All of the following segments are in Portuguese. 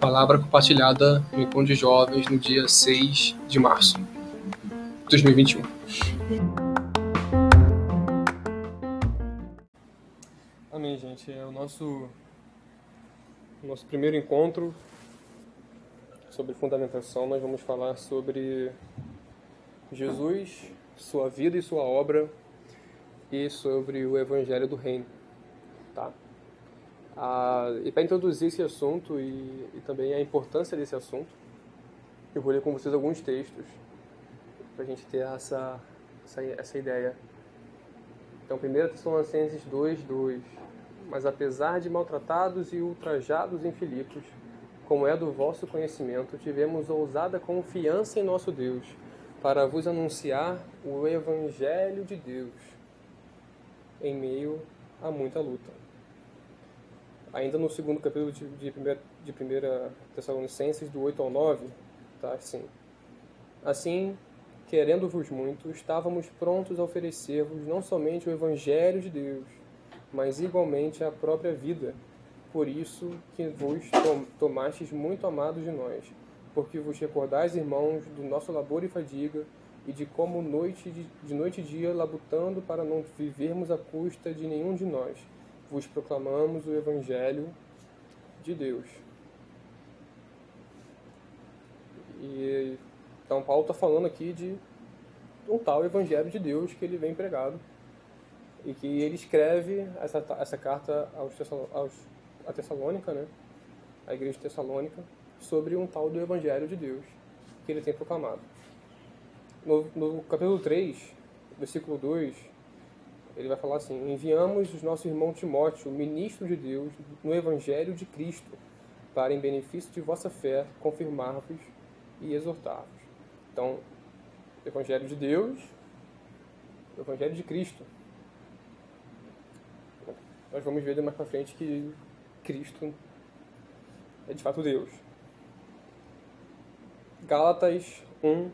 Palavra compartilhada no encontro de jovens no dia 6 de março de 2021. Amém, gente. É o nosso, o nosso primeiro encontro sobre fundamentação. Nós vamos falar sobre Jesus, sua vida e sua obra e sobre o Evangelho do Reino. Tá? Ah, e para introduzir esse assunto e, e, também a importância desse assunto, eu vou ler com vocês alguns textos para a gente ter essa, essa, essa ideia. Então, 1 Tessalonicenses 2, 2. Mas apesar de maltratados e ultrajados em Filipos, como é do vosso conhecimento, tivemos ousada confiança em nosso Deus para vos anunciar o Evangelho de Deus em meio a muita luta. Ainda no segundo capítulo de, de, primeira, de primeira Tessalonicenses, do 8 ao 9, tá assim. Assim, querendo-vos muito, estávamos prontos a oferecer-vos não somente o Evangelho de Deus, mas igualmente a própria vida. Por isso que vos tomastes muito amados de nós, porque vos recordais, irmãos, do nosso labor e fadiga, e de como noite de, de noite e dia labutando para não vivermos à custa de nenhum de nós, vos proclamamos o Evangelho de Deus. E então Paulo está falando aqui de um tal Evangelho de Deus que ele vem pregado e que ele escreve essa, essa carta aos, aos, a Tessalônica, né? a igreja de Tessalônica, sobre um tal do Evangelho de Deus que ele tem proclamado. No, no capítulo 3, versículo 2, ele vai falar assim: Enviamos o nosso irmão Timóteo, ministro de Deus, no Evangelho de Cristo, para, em benefício de vossa fé, confirmar-vos e exortar-vos. Então, Evangelho de Deus, Evangelho de Cristo. Nós vamos ver mais para frente que Cristo é de fato Deus. Gálatas 1,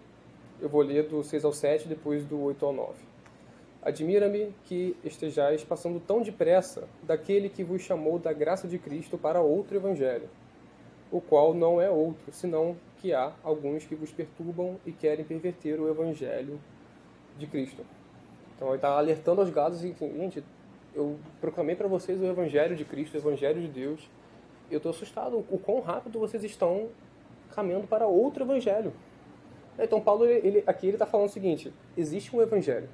eu vou ler do 6 ao 7, depois do 8 ao 9. Admira-me que estejais passando tão depressa daquele que vos chamou da graça de Cristo para outro evangelho, o qual não é outro, senão que há alguns que vos perturbam e querem perverter o evangelho de Cristo. Então ele está alertando aos gados e gente, eu proclamei para vocês o evangelho de Cristo, o evangelho de Deus. Eu estou assustado o quão rápido vocês estão caminhando para outro evangelho. Então Paulo ele, aqui ele está falando o seguinte: existe um evangelho,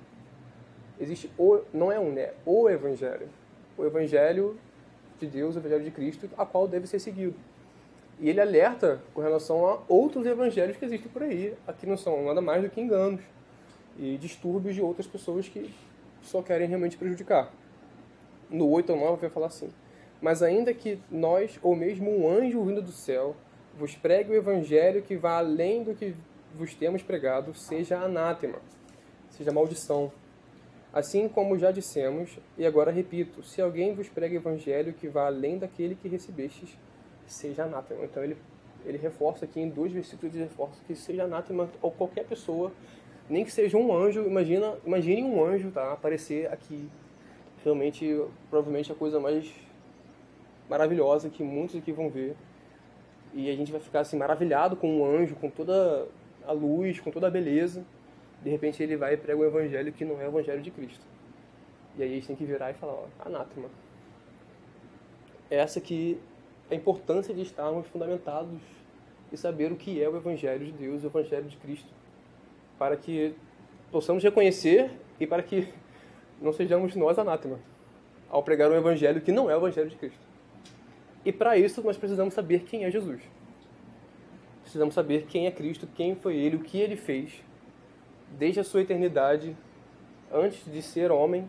existe o não é um né, o evangelho, o evangelho de Deus, o evangelho de Cristo, a qual deve ser seguido. E ele alerta com relação a outros evangelhos que existem por aí, aqui não são nada mais do que enganos e distúrbios de outras pessoas que só querem realmente prejudicar. No 8 ou 9 vai falar assim: Mas ainda que nós, ou mesmo um anjo vindo do céu, vos pregue o evangelho que vá além do que vos temos pregado, seja anátema, seja maldição. Assim como já dissemos, e agora repito, se alguém vos prega o evangelho que vá além daquele que recebestes, seja anátema. Então ele, ele reforça aqui em dois versículos, ele reforça que seja anátema ou qualquer pessoa, nem que seja um anjo, imagina, imagine um anjo tá, aparecer aqui. Realmente, provavelmente a coisa mais maravilhosa que muitos aqui vão ver e a gente vai ficar assim maravilhado com um anjo, com toda a luz, com toda a beleza. De repente ele vai e prega um evangelho que não é o evangelho de Cristo. E aí a gente tem que virar e falar, ó, anátema. Essa que é a importância de estarmos fundamentados e saber o que é o evangelho de Deus, o evangelho de Cristo, para que possamos reconhecer e para que não sejamos nós anátema ao pregar um evangelho que não é o evangelho de Cristo. E para isso nós precisamos saber quem é Jesus. Precisamos saber quem é Cristo, quem foi ele, o que ele fez, desde a sua eternidade, antes de ser homem,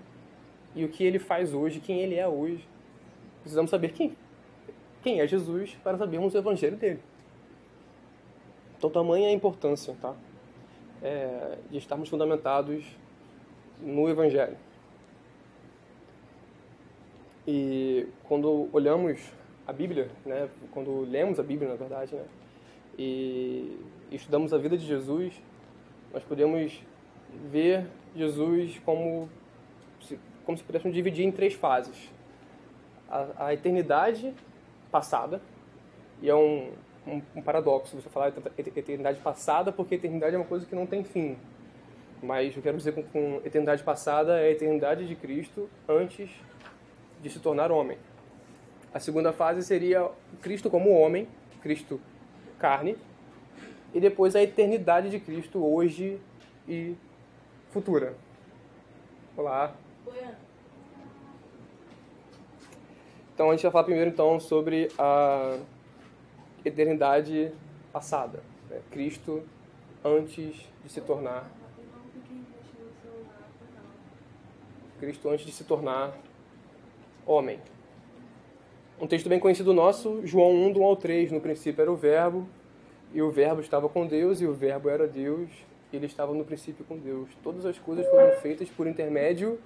e o que ele faz hoje, quem ele é hoje. Precisamos saber quem, quem é Jesus para sabermos o evangelho dele. Então, tamanha a importância tá? É, de estarmos fundamentados no evangelho. E quando olhamos a Bíblia, né, quando lemos a Bíblia, na verdade, né, e estudamos a vida de Jesus, nós podemos ver Jesus como, como se pudéssemos dividir em três fases. A, a eternidade passada, e é um, um, um paradoxo você falar eternidade passada, porque eternidade é uma coisa que não tem fim. Mas eu quero dizer com, com eternidade passada é a eternidade de Cristo antes de se tornar homem. A segunda fase seria Cristo como homem, Cristo carne, e depois a eternidade de Cristo hoje e futura. Olá. Então a gente vai falar primeiro então sobre a eternidade passada, né? Cristo antes de se tornar Cristo antes de se tornar homem. Um texto bem conhecido nosso, João 1, do 1 ao 3. No princípio era o Verbo, e o Verbo estava com Deus, e o Verbo era Deus, e ele estava no princípio com Deus. Todas as coisas foram feitas por intermédio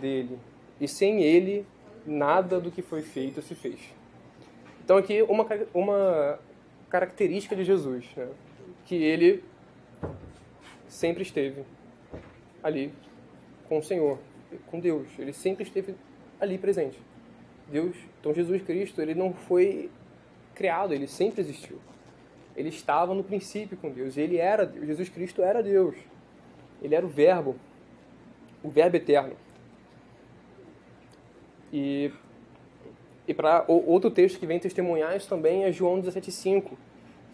dele. E sem ele, nada do que foi feito se fez. Então, aqui, uma, uma característica de Jesus, né? que ele sempre esteve ali com o Senhor, com Deus. Ele sempre esteve ali presente. Deus, então Jesus Cristo, ele não foi criado, ele sempre existiu. Ele estava no princípio com Deus, ele era Deus. Jesus Cristo era Deus. Ele era o verbo, o verbo eterno. E e para outro texto que vem testemunhar isso também é João 17:5,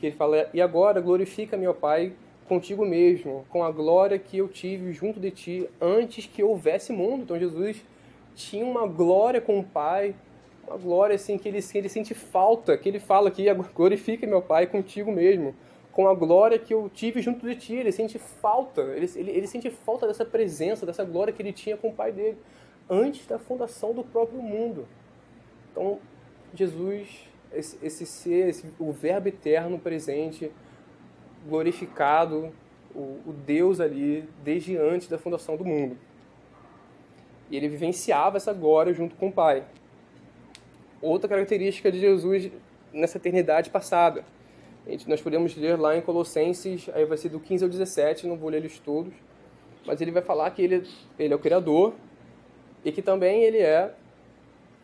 que ele fala: "E agora glorifica meu Pai contigo mesmo, com a glória que eu tive junto de ti antes que houvesse mundo". Então Jesus tinha uma glória com o Pai, uma glória assim que ele, que ele sente falta, que ele fala aqui, glorifique meu Pai contigo mesmo, com a glória que eu tive junto de ti. Ele sente falta, ele, ele, ele sente falta dessa presença, dessa glória que ele tinha com o Pai dele, antes da fundação do próprio mundo. Então, Jesus, esse, esse ser, esse, o Verbo eterno presente, glorificado, o, o Deus ali, desde antes da fundação do mundo. E ele vivenciava essa glória junto com o Pai. Outra característica de Jesus nessa eternidade passada. Nós podemos ler lá em Colossenses, aí vai ser do 15 ao 17, não vou ler eles todos, mas ele vai falar que ele, ele é o Criador e que também ele é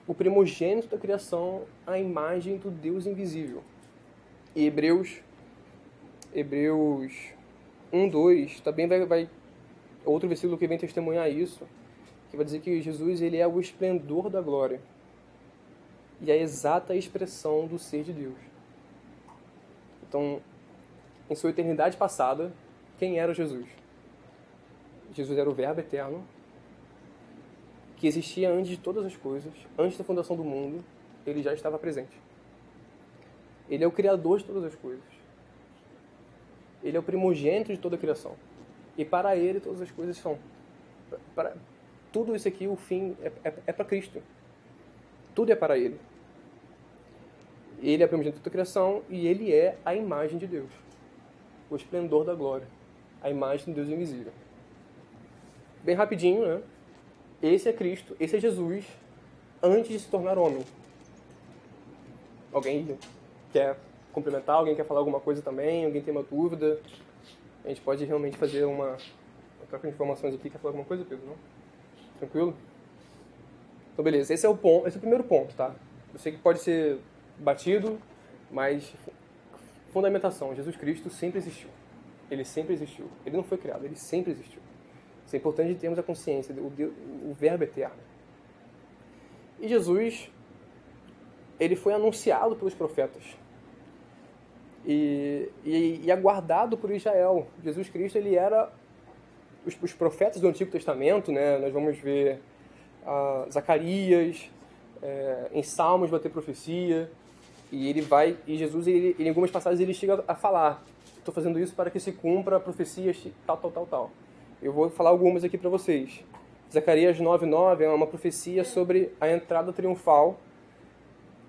o primogênito da criação, a imagem do Deus invisível. E Hebreus, Hebreus 1, 2, também vai, vai outro versículo que vem testemunhar isso, que vai dizer que Jesus ele é o esplendor da glória e a exata expressão do ser de Deus. Então, em sua eternidade passada, quem era Jesus? Jesus era o Verbo eterno, que existia antes de todas as coisas, antes da fundação do mundo, ele já estava presente. Ele é o Criador de todas as coisas. Ele é o primogênito de toda a criação. E para ele todas as coisas são. Para, tudo isso aqui, o fim é, é, é para Cristo. Tudo é para Ele. Ele é a primogênito da criação e Ele é a imagem de Deus. O esplendor da glória. A imagem de Deus invisível. Bem rapidinho, né? Esse é Cristo, esse é Jesus, antes de se tornar homem. Alguém quer complementar? Alguém quer falar alguma coisa também? Alguém tem uma dúvida? A gente pode realmente fazer uma, uma troca de informações aqui. Quer falar alguma coisa, Pedro? Não? Tranquilo? Então, beleza. Esse é o ponto, esse é o primeiro ponto, tá? Eu sei que pode ser batido, mas fundamentação. Jesus Cristo sempre existiu. Ele sempre existiu. Ele não foi criado, ele sempre existiu. Isso é importante termos a consciência, o, Deus, o verbo eterno. E Jesus, ele foi anunciado pelos profetas. E, e, e aguardado por Israel. Jesus Cristo, ele era os, os, profetas do Antigo Testamento, né, nós vamos ver ah, Zacarias, é, em Salmos vai ter profecia, e ele vai, e Jesus, ele, em algumas passagens, ele chega a falar: estou fazendo isso para que se cumpra a profecia tal, tal, tal, tal. Eu vou falar algumas aqui para vocês. Zacarias 9:9 é uma profecia sobre a entrada triunfal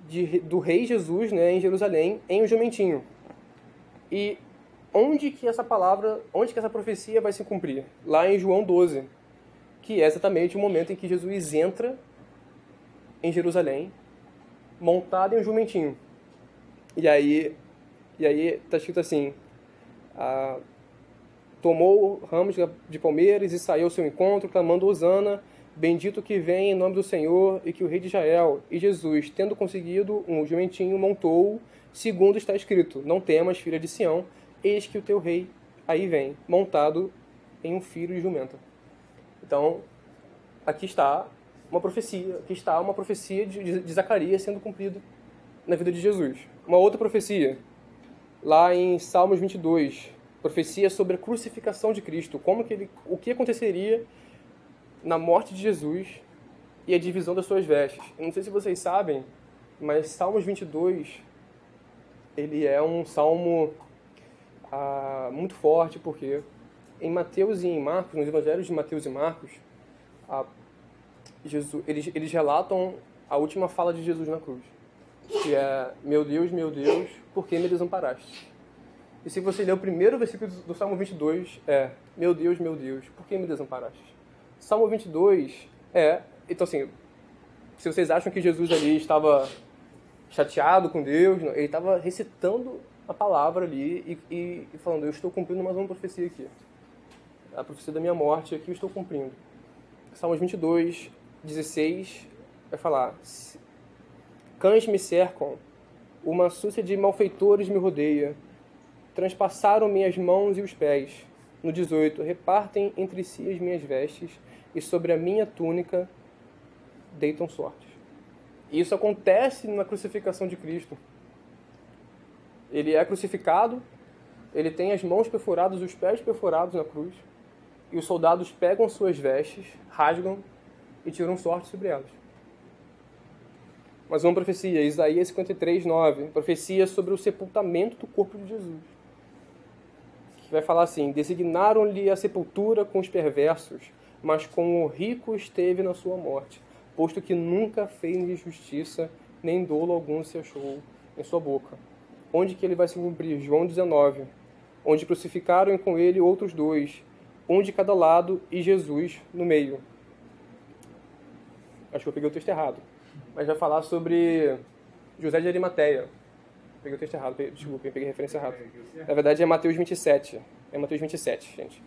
de, do rei Jesus, né, em Jerusalém, em um jumentinho. E onde que essa palavra, onde que essa profecia vai se cumprir? Lá em João 12, que é exatamente o momento em que Jesus entra em Jerusalém, montado em um jumentinho. E aí, e aí está escrito assim: ah, tomou ramos de palmeiras e saiu ao seu encontro, clamando Osana, Bendito que vem em nome do Senhor e que o rei de Israel. E Jesus, tendo conseguido um jumentinho, montou, segundo está escrito: Não temas, filha de Sião, eis que o teu rei aí vem, montado em um filho de jumenta. Então, aqui está uma profecia, aqui está uma profecia de, de Zacarias sendo cumprida na vida de Jesus. Uma outra profecia, lá em Salmos 22, profecia sobre a crucificação de Cristo, como que ele, o que aconteceria na morte de Jesus e a divisão das suas vestes. Eu não sei se vocês sabem, mas Salmos 22 ele é um salmo muito forte porque em Mateus e em Marcos, nos evangelhos de Mateus e Marcos, Jesus, eles, eles relatam a última fala de Jesus na cruz, que é: Meu Deus, meu Deus, por que me desamparaste? E se você ler o primeiro versículo do Salmo 22, é: Meu Deus, meu Deus, por que me desamparaste? Salmo 22 é. Então, assim, se vocês acham que Jesus ali estava chateado com Deus, ele estava recitando a palavra ali e, e, e, falando: Eu estou cumprindo mais uma profecia aqui. A profecia da minha morte aqui eu estou cumprindo. Salmos 22, 16 vai falar: Cães me cercam, uma súcia de malfeitores me rodeia, transpassaram minhas mãos e os pés. No 18, repartem entre si as minhas vestes, e sobre a minha túnica deitam sorte. Isso acontece na crucificação de Cristo. Ele é crucificado, ele tem as mãos perfuradas, os pés perfurados na cruz, e os soldados pegam suas vestes, rasgam e tiram sorte sobre elas. Mas uma profecia, Isaías 53, 9, profecia sobre o sepultamento do corpo de Jesus. Que vai falar assim: Designaram-lhe a sepultura com os perversos, mas com o rico esteve na sua morte posto que nunca fez injustiça, nem dolo algum se achou em sua boca. Onde que ele vai se cumprir? João 19. Onde crucificaram com ele outros dois, um de cada lado e Jesus no meio. Acho que eu peguei o texto errado. Mas vai falar sobre José de Arimateia. Peguei o texto errado, desculpa, peguei a referência errada. Na verdade é Mateus 27. É Mateus 27, gente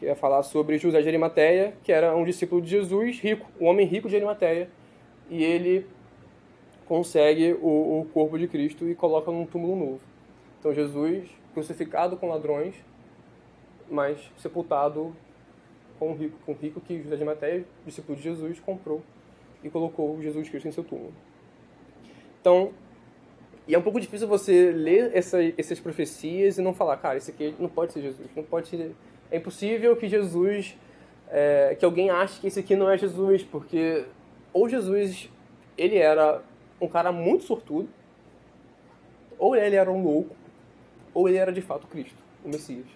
que ia falar sobre José de Arimateia, que era um discípulo de Jesus, rico, um homem rico de Arimateia, e ele consegue o, o corpo de Cristo e coloca num túmulo novo. Então Jesus crucificado com ladrões, mas sepultado com um rico, com rico que José de Arimateia, discípulo de Jesus, comprou e colocou Jesus Cristo em seu túmulo. Então, e é um pouco difícil você ler essa, essas profecias e não falar, cara, esse aqui não pode ser Jesus, não pode ser é impossível que Jesus, é, que alguém ache que esse aqui não é Jesus, porque ou Jesus, ele era um cara muito sortudo, ou ele era um louco, ou ele era de fato Cristo, o Messias.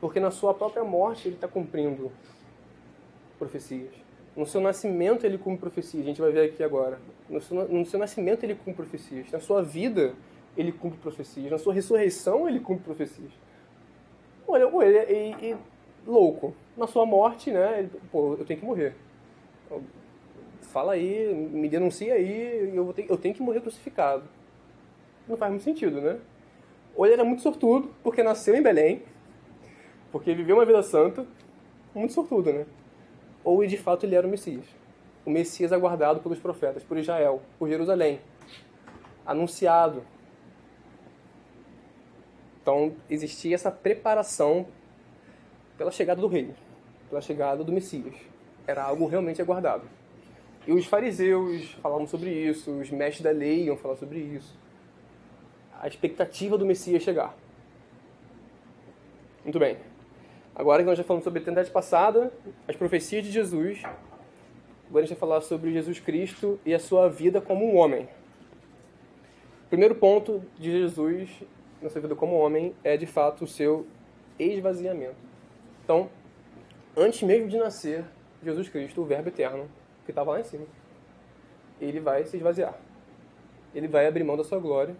Porque na sua própria morte ele está cumprindo profecias. No seu nascimento ele cumpre profecias, a gente vai ver aqui agora. No seu, no seu nascimento ele cumpre profecias. Na sua vida ele cumpre profecias. Na sua ressurreição ele cumpre profecias. Olha, ele é e, e, louco. Na sua morte, né? Ele, pô, eu tenho que morrer. Fala aí, me denuncia aí, eu, ter, eu tenho que morrer crucificado. Não faz muito sentido, né? Ou ele era muito sortudo, porque nasceu em Belém, porque viveu uma vida santa, muito sortudo, né? Ou de fato ele era o Messias. O Messias aguardado pelos profetas, por Israel, por Jerusalém. Anunciado, então existia essa preparação pela chegada do rei, pela chegada do Messias. Era algo realmente aguardado. E os fariseus falavam sobre isso, os mestres da lei iam falar sobre isso. A expectativa do Messias chegar. Muito bem. Agora que nós já falamos sobre a eternidade passada, as profecias de Jesus, agora a gente vai falar sobre Jesus Cristo e a sua vida como um homem. O primeiro ponto de Jesus na sua vida como homem é de fato o seu esvaziamento. Então, antes mesmo de nascer, Jesus Cristo, o Verbo eterno, que estava lá em cima, ele vai se esvaziar. Ele vai abrir mão da sua glória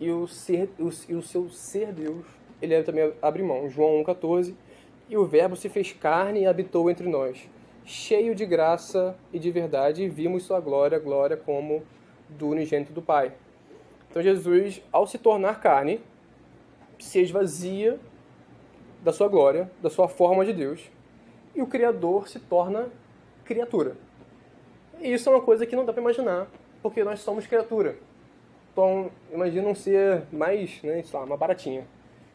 e o, ser, o, e o seu ser Deus, ele também abre mão. João 1,14 E o Verbo se fez carne e habitou entre nós, cheio de graça e de verdade, e vimos sua glória, glória como do unigênito do Pai. Então Jesus, ao se tornar carne, se esvazia da sua glória, da sua forma de Deus, e o Criador se torna criatura. E isso é uma coisa que não dá para imaginar, porque nós somos criatura. Então, imagina um ser mais, né, sei lá, uma baratinha.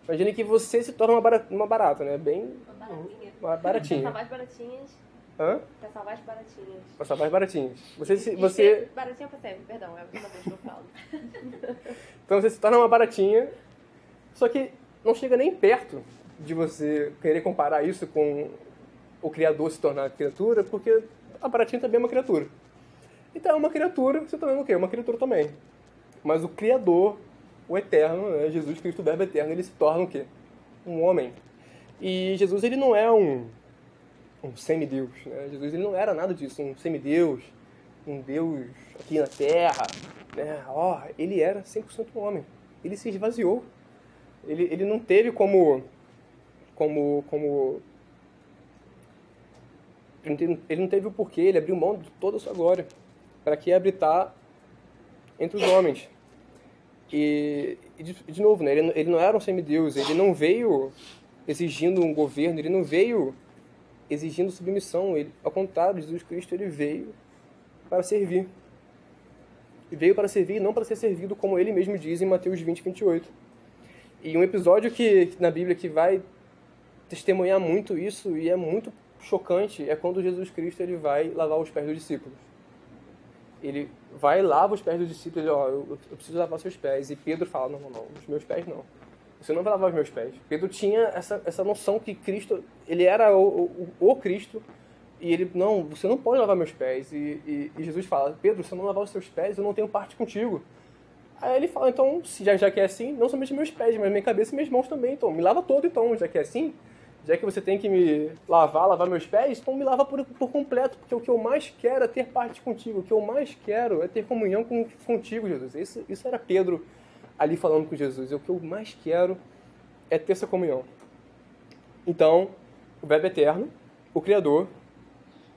Imagine que você se torna uma barata, uma barata né? Bem... Uma baratinha. Uma baratinha. Pra salvar as baratinhas. Hã? Pra salvar as baratinhas. Pra salvar as baratinhas. Você, se, você, Baratinha pra sempre, perdão, é a última vez que eu falo. então você se torna uma baratinha, só que não chega nem perto de você querer comparar isso com o criador se tornar criatura, porque a baratinha também é uma criatura. Então é uma criatura, você também é o quê? Uma criatura também. Mas o criador, o eterno, né? Jesus Cristo, o verbo eterno, ele se torna o quê? Um homem. E Jesus, ele não é um, um semideus, né? Jesus, ele não era nada disso, um semideus, um deus aqui na terra, né? Ó, ele era 100% um homem. Ele se esvaziou. Ele, ele não teve como como como ele não teve- o porquê, ele abriu mão de toda a sua glória para que habitar entre os homens. E, e de, de novo, né, ele, ele não era um semideus, ele não veio exigindo um governo, ele não veio exigindo submissão, ele, ao contrário, Jesus Cristo ele veio para servir. E veio para servir e não para ser servido, como ele mesmo diz em Mateus 20, 28. E um episódio que, que na Bíblia que vai testemunhar muito isso e é muito chocante é quando Jesus Cristo ele vai lavar os pés dos discípulos. Ele vai e lava os pés dos discípulos, ele, ó, eu, eu preciso lavar seus pés. E Pedro fala, não, não, não, os meus pés não. Você não vai lavar os meus pés. Pedro tinha essa, essa noção que Cristo, ele era o, o, o Cristo, e ele, não, você não pode lavar meus pés. E, e, e Jesus fala, Pedro, se eu não lavar os seus pés, eu não tenho parte contigo. Aí ele fala, então, se já, já que é assim, não somente meus pés, mas minha cabeça e minhas mãos também. Então, me lava todo, então, já que é assim. Já que você tem que me lavar, lavar meus pés, então me lava por, por completo, porque o que eu mais quero é ter parte contigo. O que eu mais quero é ter comunhão com, contigo, Jesus. Isso, isso era Pedro ali falando com Jesus. O que eu mais quero é ter essa comunhão. Então, o Verbo Eterno, o Criador,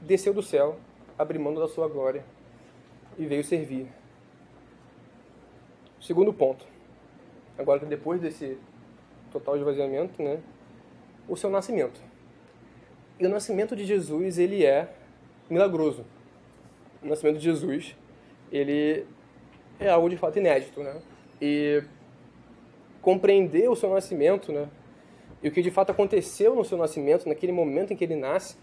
desceu do céu, abriu mão da sua glória e veio servir. Segundo ponto. Agora que depois desse total esvaziamento, né, o seu nascimento. E o nascimento de Jesus, ele é milagroso. O nascimento de Jesus, ele é algo de fato inédito, né? E compreender o seu nascimento, né? E o que de fato aconteceu no seu nascimento, naquele momento em que ele nasce,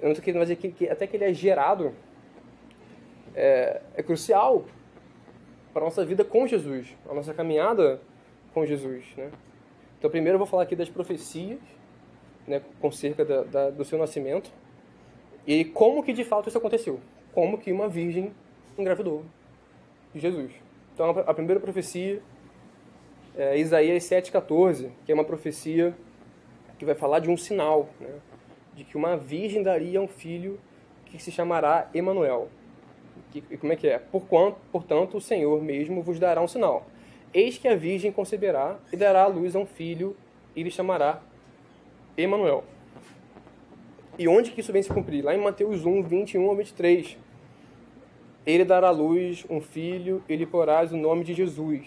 eu não estou querendo dizer que, até que ele é gerado, é, é crucial para a nossa vida com Jesus, a nossa caminhada com Jesus, né? Então, primeiro eu vou falar aqui das profecias, né, com cerca da, da, do seu nascimento, e como que de fato isso aconteceu. Como que uma virgem engravidou de Jesus. Então, a primeira profecia é Isaías 7,14, que é uma profecia que vai falar de um sinal, né, de que uma virgem daria um filho que se chamará Emanuel. E como é que é? Porquanto, portanto, o Senhor mesmo vos dará um sinal. Eis que a virgem conceberá e dará à luz a um filho e lhe chamará Emanuel. E onde que isso vem se cumprir? Lá em Mateus 1, 21 a 23. Ele dará à luz um filho e lhe porás o nome de Jesus,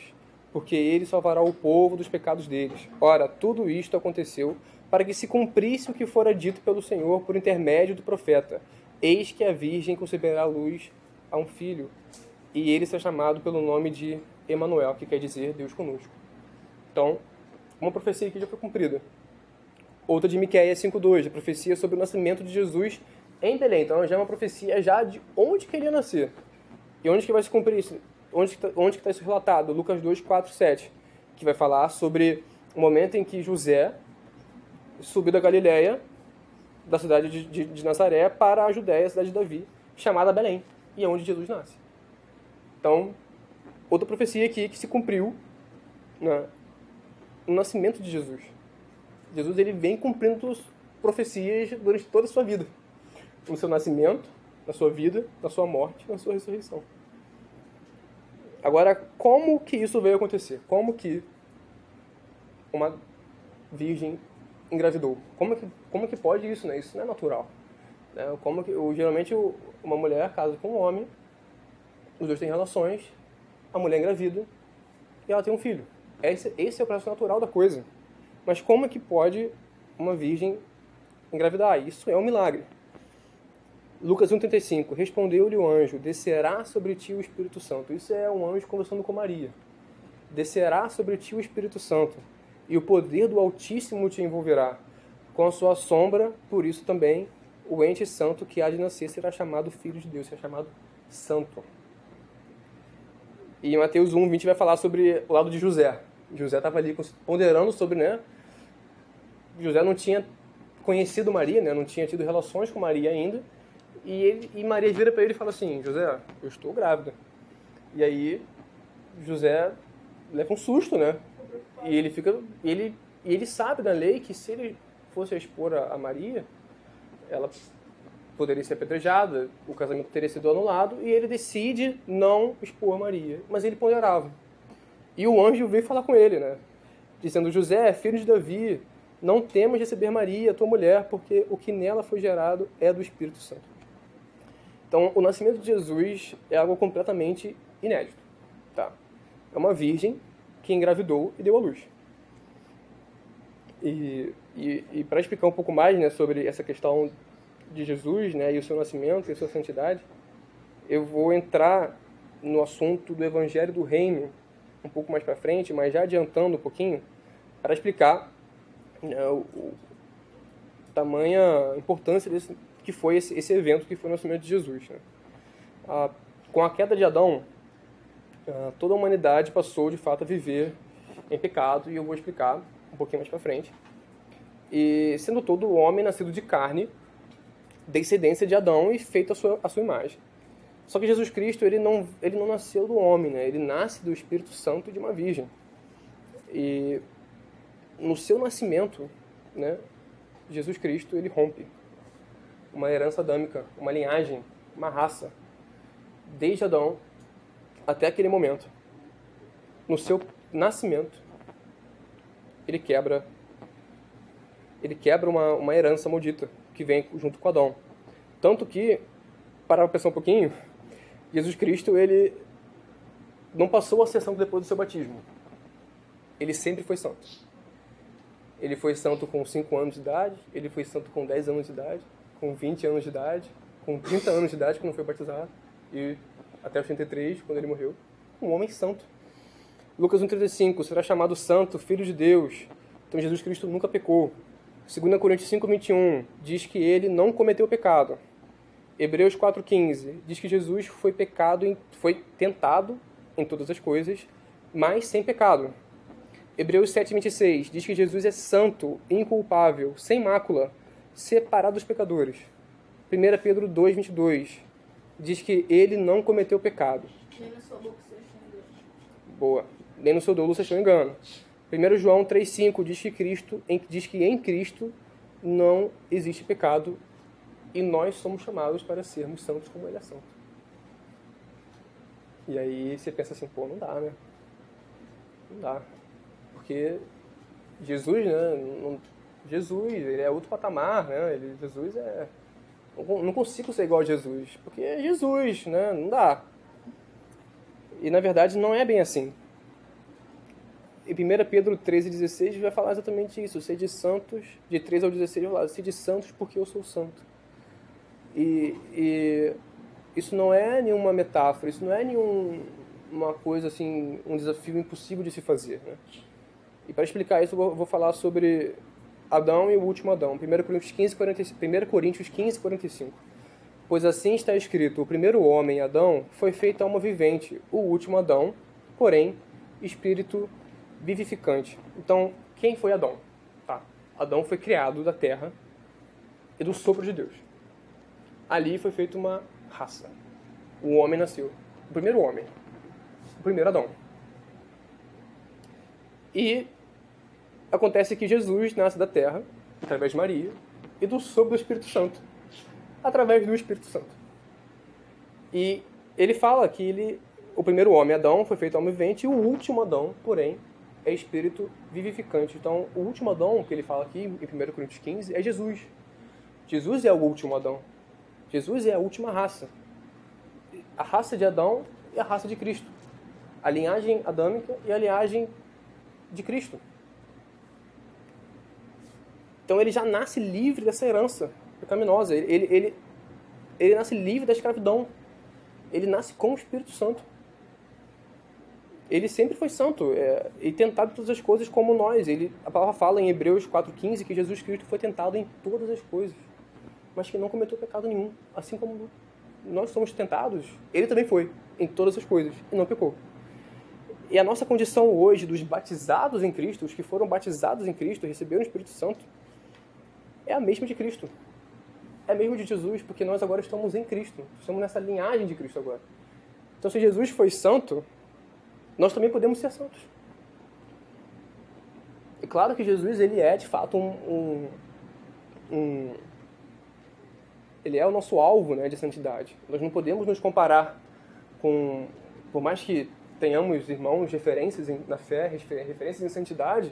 porque ele salvará o povo dos pecados deles. Ora, tudo isto aconteceu para que se cumprisse o que fora dito pelo Senhor por intermédio do profeta. Eis que a virgem conceberá à luz a um filho, e ele será chamado pelo nome de Emanuel, que quer dizer Deus conosco. Então, uma profecia que já foi cumprida. Outra de Miqueias 5:2, a profecia sobre o nascimento de Jesus em Belém. Então, já é uma profecia já de onde que ele ia nascer. E onde que vai se cumprir isso? Onde que está tá isso relatado? Lucas 2, 4, 7, que vai falar sobre o momento em que José subiu da Galiléia, da cidade de, de, de Nazaré, para a Judéia, a cidade de Davi, chamada Belém, e é onde Jesus nasce. Então, outra profecia aqui que se cumpriu né, no nascimento de Jesus. Jesus ele vem cumprindo as profecias durante toda a sua vida. No seu nascimento, na sua vida, na sua morte, na sua ressurreição. Agora, como que isso veio acontecer? Como que uma virgem engravidou? Como que, como que pode isso, né? Isso não é natural. Né? Como que, geralmente uma mulher casa com um homem, os dois têm relações, a mulher engravida e ela tem um filho. Esse, esse é o processo natural da coisa. Mas como é que pode uma virgem engravidar? Isso é um milagre. Lucas 1,35. Respondeu-lhe o anjo: Descerá sobre ti o Espírito Santo. Isso é um anjo conversando com Maria. Descerá sobre ti o Espírito Santo, e o poder do Altíssimo te envolverá. Com a sua sombra, por isso também o ente santo que há de nascer será chamado Filho de Deus, será chamado Santo. E Mateus 1, 20 vai falar sobre o lado de José. José estava ali ponderando sobre, né? José não tinha conhecido Maria, né? Não tinha tido relações com Maria ainda. E, ele, e Maria vira para ele e fala assim: José, eu estou grávida. E aí José leva um susto, né? E ele fica, ele, ele sabe da lei que se ele fosse expor a, a Maria, ela poderia ser apedrejada, o casamento teria sido anulado e ele decide não expor Maria, mas ele ponderava. E o anjo veio falar com ele, né? Dizendo: José, filho de Davi, não temas receber Maria, tua mulher, porque o que nela foi gerado é do Espírito Santo. Então, o nascimento de Jesus é algo completamente inédito. Tá? É uma virgem que engravidou e deu à luz. E, e, e para explicar um pouco mais né, sobre essa questão de Jesus né, e o seu nascimento e a sua santidade, eu vou entrar no assunto do Evangelho do Reino um pouco mais para frente, mas já adiantando um pouquinho, para explicar né, o, o, tamanha importância desse, que foi esse, esse evento que foi o nascimento de Jesus. Né? Ah, com a queda de Adão, ah, toda a humanidade passou de fato a viver em pecado, e eu vou explicar um pouquinho mais para frente. E sendo todo homem nascido de carne, descendência de Adão e feito a sua, a sua imagem. Só que Jesus Cristo ele não, ele não nasceu do homem, né? ele nasce do Espírito Santo de uma virgem. E no seu nascimento, né, Jesus Cristo ele rompe uma herança adâmica, uma linhagem, uma raça, desde Adão até aquele momento. No seu nascimento, ele quebra ele quebra uma, uma herança maldita que vem junto com Adão. Tanto que, para pensar um pouquinho, Jesus Cristo, ele não passou a ser santo depois do seu batismo. Ele sempre foi santo. Ele foi santo com 5 anos de idade, ele foi santo com 10 anos de idade, com 20 anos de idade, com 30 anos de idade, quando foi batizado, e até os 33, quando ele morreu. Um homem santo. Lucas 1,35, será chamado santo, filho de Deus. Então Jesus Cristo nunca pecou. 2 Coríntios 5,21 diz que ele não cometeu pecado. Hebreus 4,15 diz que Jesus foi pecado, foi tentado em todas as coisas, mas sem pecado. Hebreus 7,26 diz que Jesus é santo, inculpável, sem mácula, separado dos pecadores. 1 Pedro 2,22 diz que ele não cometeu pecado. Nem no seu lucro vocês Boa. Nem no seu dolo vocês estão engano. 1 João 3,5 diz que Cristo, diz que em Cristo não existe pecado e nós somos chamados para sermos santos como Ele é santo. E aí você pensa assim, pô, não dá, né? Não dá. Porque Jesus, né? Não, Jesus, ele é outro patamar, né? Ele, Jesus é. Não consigo ser igual a Jesus, porque é Jesus, né? Não dá. E na verdade não é bem assim em 1 Pedro 13,16 vai falar exatamente isso. Sede santos, de 13 ao 16 vai falar, sede santos porque eu sou santo. E, e, isso não é nenhuma metáfora, isso não é nenhuma coisa assim, um desafio impossível de se fazer. Né? E para explicar isso, eu vou falar sobre Adão e o último Adão. 1 Coríntios 15, 45, 1 Coríntios 15, 45. Pois assim está escrito: o primeiro homem, Adão, foi feito alma vivente, o último Adão, porém, espírito vivificante. Então, quem foi Adão? Tá. Adão foi criado da terra e do sopro de Deus. Ali foi feita uma raça. O homem nasceu. O primeiro homem. O primeiro Adão. E acontece que Jesus nasce da terra, através de Maria, e do sopro do Espírito Santo, através do Espírito Santo. E ele fala que ele, o primeiro homem, Adão, foi feito homem vivente, e o último Adão, porém, é espírito vivificante. Então, o último Adão que ele fala aqui em 1 Coríntios 15 é Jesus. Jesus é o último Adão. Jesus é a última raça. A raça de Adão e a raça de Cristo. A linhagem adâmica e a linhagem de Cristo. Então ele já nasce livre dessa herança pecaminosa. Ele, ele, ele ele nasce livre da escravidão. Ele nasce com o Espírito Santo. Ele sempre foi santo é, e tentado em todas as coisas como nós. Ele, a palavra fala em Hebreus 4,15 que Jesus Cristo foi tentado em todas as coisas, mas que não cometeu pecado nenhum. Assim como nós somos tentados, ele também foi em todas as coisas e não pecou. E a nossa condição hoje dos batizados em Cristo, os que foram batizados em Cristo, receberam o Espírito Santo, é a mesma de Cristo. É a mesma de Jesus, porque nós agora estamos em Cristo. Estamos nessa linhagem de Cristo agora. Então, se Jesus foi santo, nós também podemos ser santos. E claro que Jesus, ele é, de fato, um, um, um ele é o nosso alvo né, de santidade. Nós não podemos nos comparar com, por mais que tenhamos irmãos referências na fé, referências em santidade,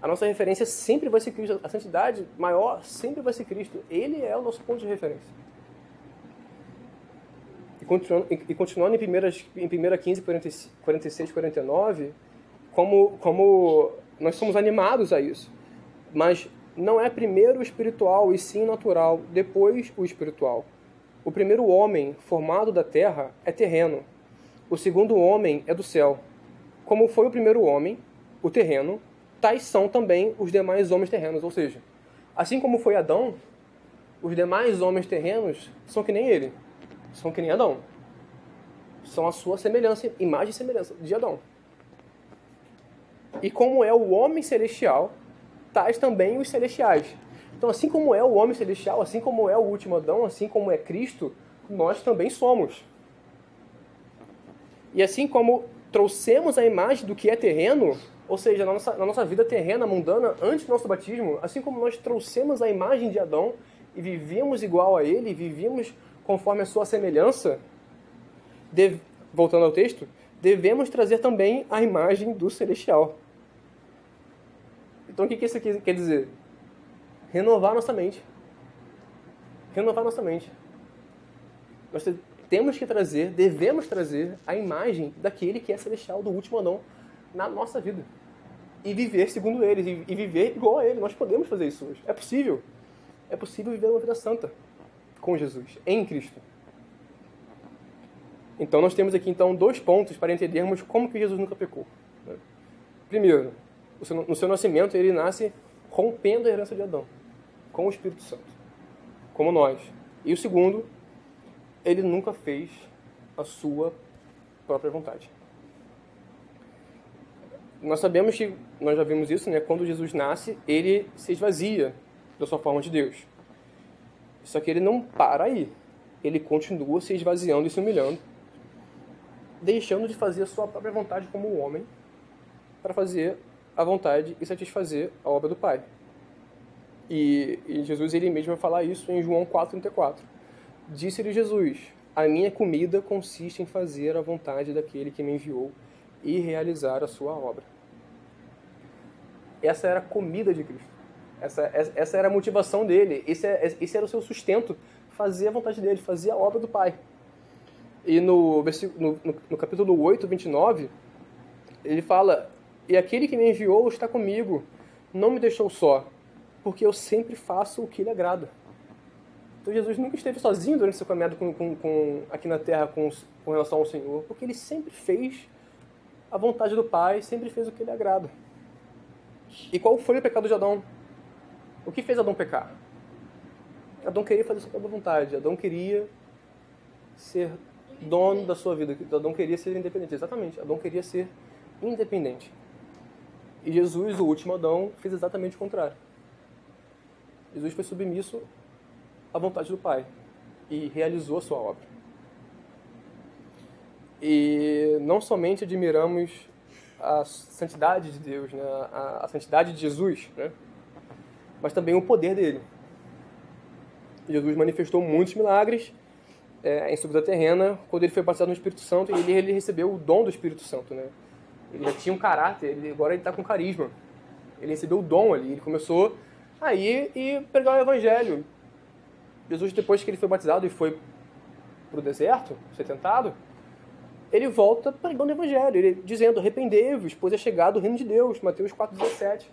a nossa referência sempre vai ser Cristo. A santidade maior sempre vai ser Cristo. Ele é o nosso ponto de referência. E continuando, e continuando em 1 em primeira 15, 46, 49, como, como nós somos animados a isso. Mas não é primeiro o espiritual e sim o natural, depois o espiritual. O primeiro homem formado da terra é terreno, o segundo homem é do céu. Como foi o primeiro homem, o terreno, tais são também os demais homens terrenos. Ou seja, assim como foi Adão, os demais homens terrenos são que nem ele, são que nem Adão. São a sua semelhança, imagem e semelhança de Adão. E como é o homem celestial, tais também os celestiais. Então, assim como é o homem celestial, assim como é o último Adão, assim como é Cristo, nós também somos. E assim como trouxemos a imagem do que é terreno, ou seja, na nossa, na nossa vida terrena, mundana, antes do nosso batismo, assim como nós trouxemos a imagem de Adão e vivíamos igual a ele, vivíamos conforme a sua semelhança, voltando ao texto, devemos trazer também a imagem do celestial. Então o que isso aqui quer dizer? Renovar nossa mente. Renovar nossa mente. Nós temos que trazer, devemos trazer a imagem daquele que é celestial, do último Adão, na nossa vida. E viver segundo ele, e viver igual a ele. Nós podemos fazer isso hoje. É possível. É possível viver uma vida santa com Jesus, em Cristo. Então nós temos aqui então dois pontos para entendermos como que Jesus nunca pecou. Né? Primeiro, no seu nascimento ele nasce rompendo a herança de Adão, com o Espírito Santo, como nós. E o segundo, ele nunca fez a sua própria vontade. Nós sabemos que, nós já vimos isso, né? Quando Jesus nasce, ele se esvazia da sua forma de Deus. Só que ele não para aí. Ele continua se esvaziando e se humilhando, deixando de fazer a sua própria vontade como homem para fazer a vontade e satisfazer a obra do Pai. E, e Jesus ele mesmo vai falar isso em João 4:34. Disse-lhe Jesus: A minha comida consiste em fazer a vontade daquele que me enviou e realizar a sua obra. Essa era a comida de Cristo. Essa, essa era a motivação dele. Esse, é, esse era o seu sustento, fazer a vontade dele, fazer a obra do Pai. E no, no, no, capítulo 8, 29, ele fala: E aquele que me enviou está comigo, não me deixou só, porque eu sempre faço o que lhe agrada. Então Jesus nunca esteve sozinho durante seu caminhado com, com, com, aqui na terra com, com relação ao Senhor, porque ele sempre fez a vontade do Pai, sempre fez o que lhe agrada. E qual foi o pecado de Adão? O que fez Adão pecar? Adão queria fazer sua própria vontade. Adão queria ser dono da sua vida. Adão queria ser independente. Exatamente. Adão queria ser independente. E Jesus, o último Adão, fez exatamente o contrário. Jesus foi submisso à vontade do Pai e realizou a sua obra. E não somente admiramos a santidade de Deus, né? a, a santidade de Jesus, né? Mas também o poder dele. Jesus manifestou muitos milagres é, em sua vida terrena quando ele foi batizado no Espírito Santo e ele, ele recebeu o dom do Espírito Santo. Né? Ele já tinha um caráter, ele, agora ele está com carisma. Ele recebeu o dom ali, ele começou a ir e pregar o Evangelho, Jesus, depois que ele foi batizado e foi para o deserto, ser tentado, ele volta pregando o evangelho, ele dizendo: arrependei-vos, pois é chegado o reino de Deus. Mateus 4,17.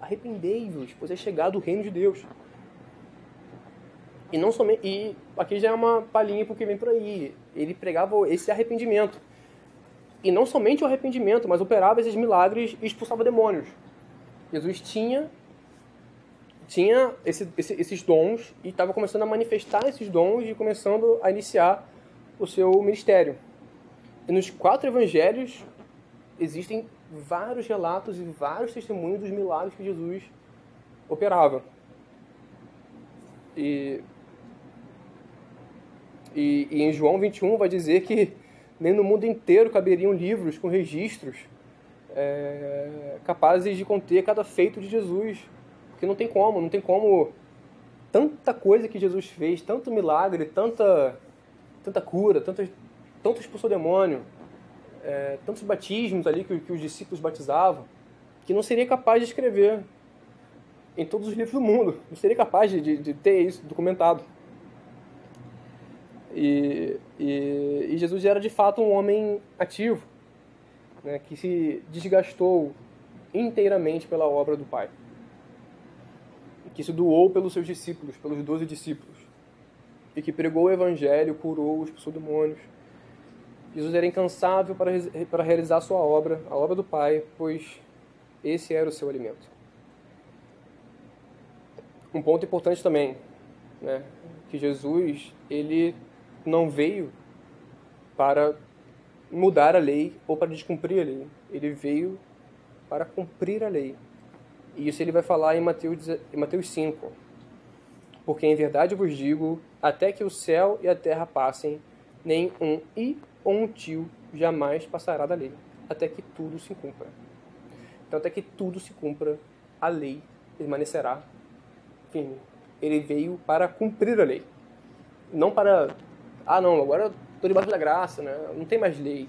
Arrependei-vos, pois é chegado o reino de Deus. E não somente e aqui já é uma palhinha porque vem por aí. Ele pregava esse arrependimento. E não somente o arrependimento, mas operava esses milagres e expulsava demônios. Jesus tinha tinha esse, esse, esses dons e estava começando a manifestar esses dons e começando a iniciar o seu ministério. E nos quatro evangelhos existem vários relatos e vários testemunhos dos milagres que Jesus operava. E, e, e em João 21 vai dizer que nem no mundo inteiro caberiam livros com registros é, capazes de conter cada feito de Jesus. Porque não tem como, não tem como tanta coisa que Jesus fez, tanto milagre, tanta, tanta cura, tanto, tanto expulsou demônio, é, tantos batismos ali que, que os discípulos batizavam, que não seria capaz de escrever em todos os livros do mundo. Não seria capaz de, de, ter isso documentado. E, e, e, Jesus era de fato um homem ativo, né, que se desgastou inteiramente pela obra do Pai. Que se doou pelos seus discípulos, pelos doze discípulos. E que pregou o Evangelho, curou, expulsou demônios. Jesus era incansável para, para realizar sua obra, a obra do Pai, pois esse era o seu alimento. Um ponto importante também, né, que Jesus ele não veio para mudar a lei ou para descumprir a lei. Ele veio para cumprir a lei. E isso ele vai falar em Mateus, em Mateus 5. Porque em verdade vos digo, até que o céu e a terra passem, nem um i tio jamais passará da lei, até que tudo se cumpra. Então, até que tudo se cumpra, a lei permanecerá firme. Ele veio para cumprir a lei, não para ah, não, agora estou debaixo da graça, né? Não tem mais lei.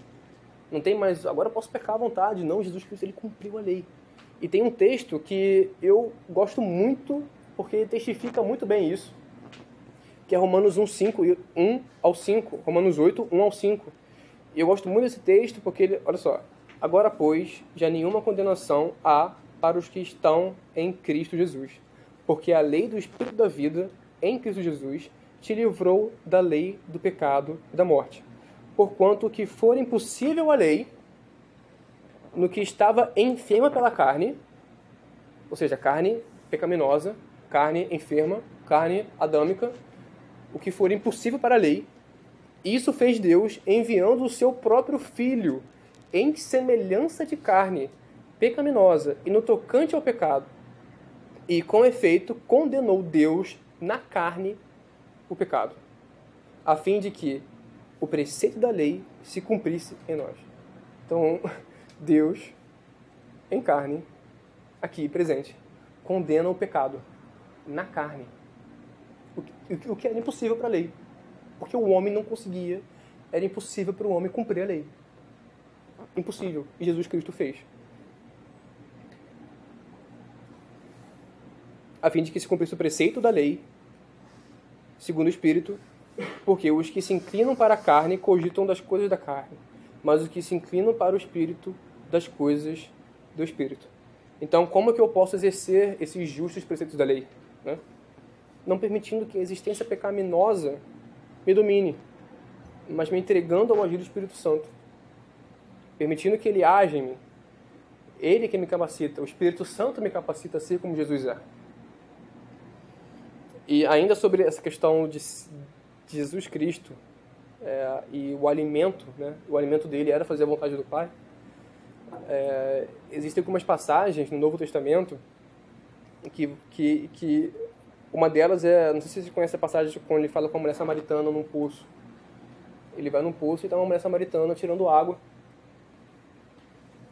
Não tem mais, agora eu posso pecar à vontade. Não, Jesus Cristo ele cumpriu a lei. E tem um texto que eu gosto muito porque testifica muito bem isso, que é Romanos 1, 5, 1 ao 5, Romanos 8, 1 ao 5. E eu gosto muito desse texto porque ele, olha só, agora pois, já nenhuma condenação há para os que estão em Cristo Jesus, porque a lei do Espírito da vida em Cristo Jesus te livrou da lei do pecado e da morte. Porquanto que for impossível a lei, no que estava enferma pela carne, ou seja, carne pecaminosa, carne enferma, carne adâmica, o que for impossível para a lei, isso fez Deus enviando o seu próprio Filho em semelhança de carne pecaminosa e no tocante ao pecado. E com efeito condenou Deus na carne o pecado, a fim de que o preceito da lei se cumprisse em nós. Então, Deus, em carne, aqui presente, condena o pecado na carne, o que era impossível para a lei, porque o homem não conseguia, era impossível para o homem cumprir a lei. Impossível. E Jesus Cristo fez. A fim de que se cumprisse o preceito da lei segundo o Espírito, porque os que se inclinam para a carne cogitam das coisas da carne, mas os que se inclinam para o Espírito, das coisas do Espírito. Então, como é que eu posso exercer esses justos preceitos da lei? Né? Não permitindo que a existência pecaminosa me domine, mas me entregando ao agir do Espírito Santo. Permitindo que ele age em mim. Ele que me capacita, o Espírito Santo me capacita a ser como Jesus é. E ainda sobre essa questão de Jesus Cristo é, e o alimento, né? o alimento dele era fazer a vontade do Pai. É, existem algumas passagens no Novo Testamento que, que, que uma delas é, não sei se você conhece a passagem quando ele fala com a mulher samaritana num poço. Ele vai num poço e está uma mulher samaritana tirando água.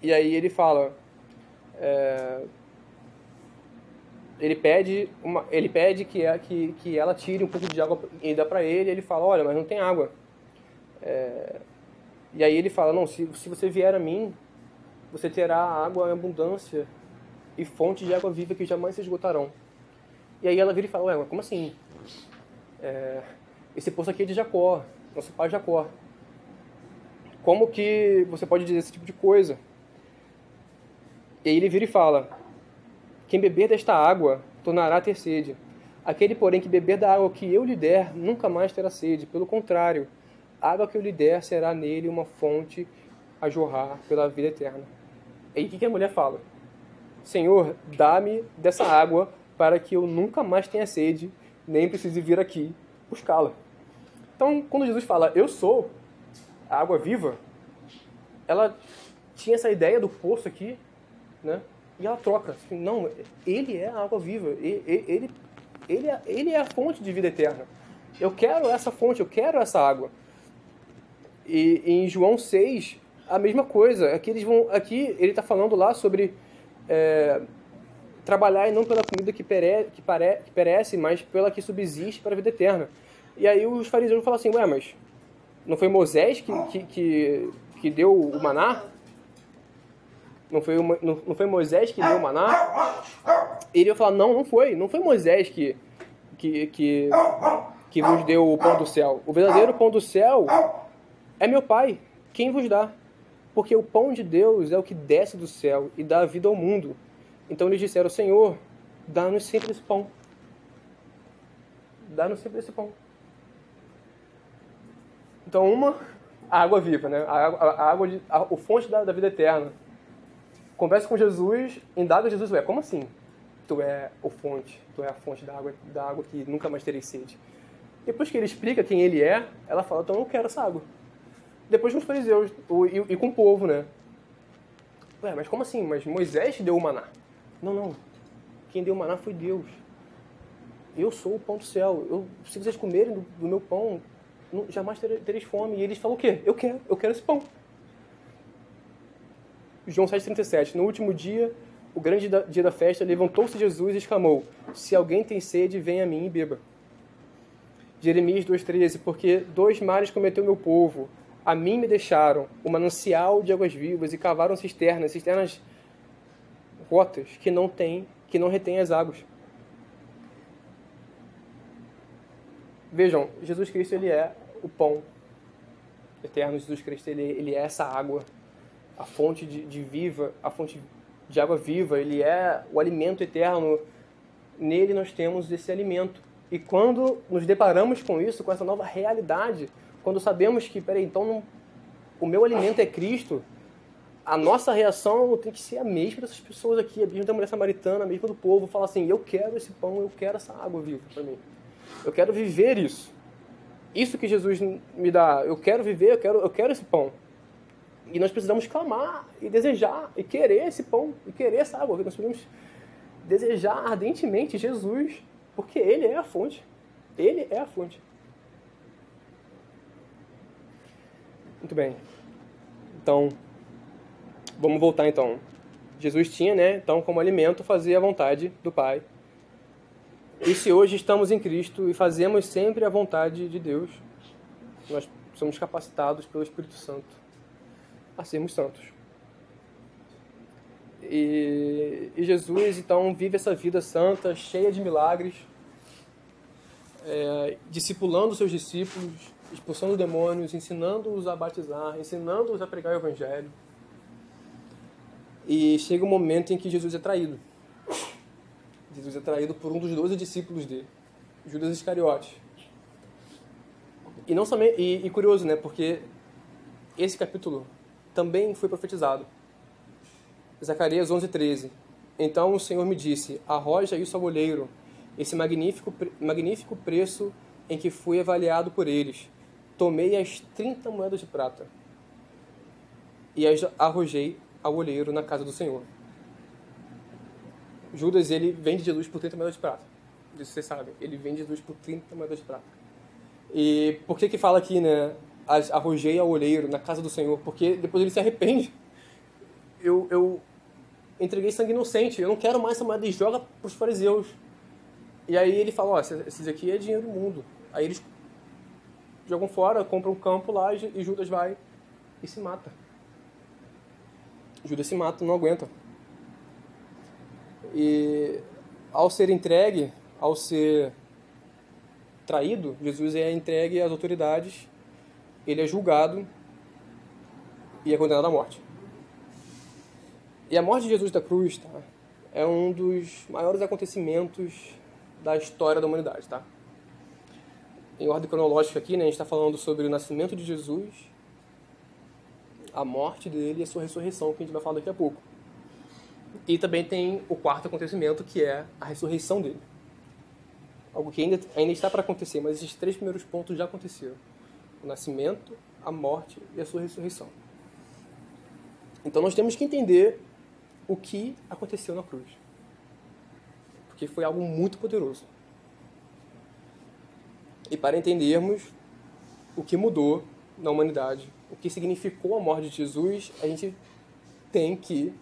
E aí ele fala, é, ele pede, uma, ele pede que, é, que, que ela tire um pouco de água e dá para ele. Ele fala, olha, mas não tem água. É, e aí ele fala, não, se, se você vier a mim, você terá água em abundância e fontes de água viva que jamais se esgotarão. E aí ela vira e fala, ué, como assim? É, esse poço aqui é de Jacó, nosso pai Jacó. Como que você pode dizer esse tipo de coisa? E aí ele vira e fala, quem beber desta água tornará a ter sede. Aquele, porém, que beber da água que eu lhe der, nunca mais terá sede. Pelo contrário, a água que eu lhe der será nele uma fonte a jorrar pela vida eterna. E aí o que a mulher fala? Senhor, dá-me dessa água para que eu nunca mais tenha sede, nem precise vir aqui buscá-la. Então, quando Jesus fala, eu sou a água viva, ela tinha essa ideia do poço aqui, né? E ela troca. Não, ele é a água viva. Ele, ele, é, ele é a fonte de vida eterna. Eu quero essa fonte, eu quero essa água. E, em João 6, a mesma coisa. Aqui, eles vão, aqui ele está falando lá sobre é, trabalhar e não pela comida que, pere, que, pare, que perece, mas pela que subsiste para a vida eterna. E aí os fariseus falam assim, ué, mas não foi Moisés que, que, que, que deu o maná? Não foi, não, não foi Moisés que deu o maná? Ele ia falar, não, não foi. Não foi Moisés que, que, que, que vos deu o pão do céu. O verdadeiro pão do céu é meu Pai, quem vos dá. Porque o pão de Deus é o que desce do céu e dá vida ao mundo. Então eles disseram, Senhor, dá-nos sempre esse pão. Dá-nos sempre esse pão. Então, uma, a água viva, né? A, água, a água de, a, o fonte da, da, vida eterna. Conversa com Jesus, indaga Jesus, ué, como assim? Tu é o fonte, tu é a fonte da água, da água que nunca mais terei sede. Depois que ele explica quem ele é, ela fala, então eu não quero essa água. Depois com os fariseus e, e, com o povo, né? Ué, mas como assim? Mas Moisés deu o maná. Não, não. Quem deu maná foi Deus. Eu sou o pão do céu. Eu, se vocês comerem do, do meu pão, jamais tereis fome. E eles falam o quê? Eu quero, eu quero esse pão. João 7,37. No último dia, o grande dia da festa, levantou-se Jesus e exclamou: Se alguém tem sede, venha a mim e beba. Jeremias 2,13. Porque dois males cometeu meu povo. A mim me deixaram o manancial de águas vivas e cavaram cisternas, cisternas rotas que não tem, que não retém as águas. Vejam, Jesus Cristo ele é o pão eterno. Jesus Cristo ele, ele é essa água, a fonte de, de viva, a fonte de água viva. Ele é o alimento eterno. Nele nós temos esse alimento. E quando nos deparamos com isso, com essa nova realidade, quando sabemos que, peraí, então não, o meu alimento é Cristo, a nossa reação tem que ser a mesma dessas pessoas aqui, a mesma da mulher samaritana, a mesma do povo, fala assim: eu quero esse pão, eu quero essa água viva para mim. Eu quero viver isso. Isso que Jesus me dá, eu quero viver, eu quero, eu quero esse pão. E nós precisamos clamar e desejar e querer esse pão e querer essa água. Nós precisamos desejar ardentemente Jesus, porque Ele é a fonte. Ele é a fonte. Muito bem. Então, vamos voltar então. Jesus tinha, né, então como alimento fazer a vontade do Pai e se hoje estamos em Cristo e fazemos sempre a vontade de Deus, nós somos capacitados pelo Espírito Santo a sermos santos. E, e Jesus então vive essa vida santa, cheia de milagres, é, discipulando seus discípulos, expulsando demônios, ensinando-os a batizar, ensinando-os a pregar o Evangelho. E chega um momento em que Jesus é traído. Jesus é traído por um dos doze discípulos dele, Judas Iscariotes. E não somente e, e curioso, né? Porque esse capítulo também foi profetizado. Zacarias 11:13. Então o Senhor me disse: Arroja isso ao olheiro, esse magnífico magnífico preço em que fui avaliado por eles. Tomei as 30 moedas de prata e as arrojei ao olheiro na casa do Senhor. Judas, ele vende Jesus por 30 moedas de prata. Isso vocês sabem. Ele vende Jesus por 30 moedas de prata. E por que que fala aqui, né? Arrojei ao olheiro na casa do Senhor? Porque depois ele se arrepende. Eu, eu entreguei sangue inocente. Eu não quero mais essa moeda e joga para os fariseus. E aí ele fala, ó, oh, esses aqui é dinheiro do mundo. Aí eles jogam fora, compram um campo lá e Judas vai e se mata. Judas se mata, não aguenta. E ao ser entregue, ao ser traído, Jesus é entregue às autoridades, ele é julgado e é condenado à morte. E a morte de Jesus da cruz tá, é um dos maiores acontecimentos da história da humanidade, tá? Em ordem cronológica aqui, né, a gente está falando sobre o nascimento de Jesus, a morte dele e a sua ressurreição, que a gente vai falar daqui a pouco. E também tem o quarto acontecimento, que é a ressurreição dele. Algo que ainda, ainda está para acontecer, mas esses três primeiros pontos já aconteceram: o nascimento, a morte e a sua ressurreição. Então nós temos que entender o que aconteceu na cruz. Porque foi algo muito poderoso. E para entendermos o que mudou na humanidade, o que significou a morte de Jesus, a gente tem que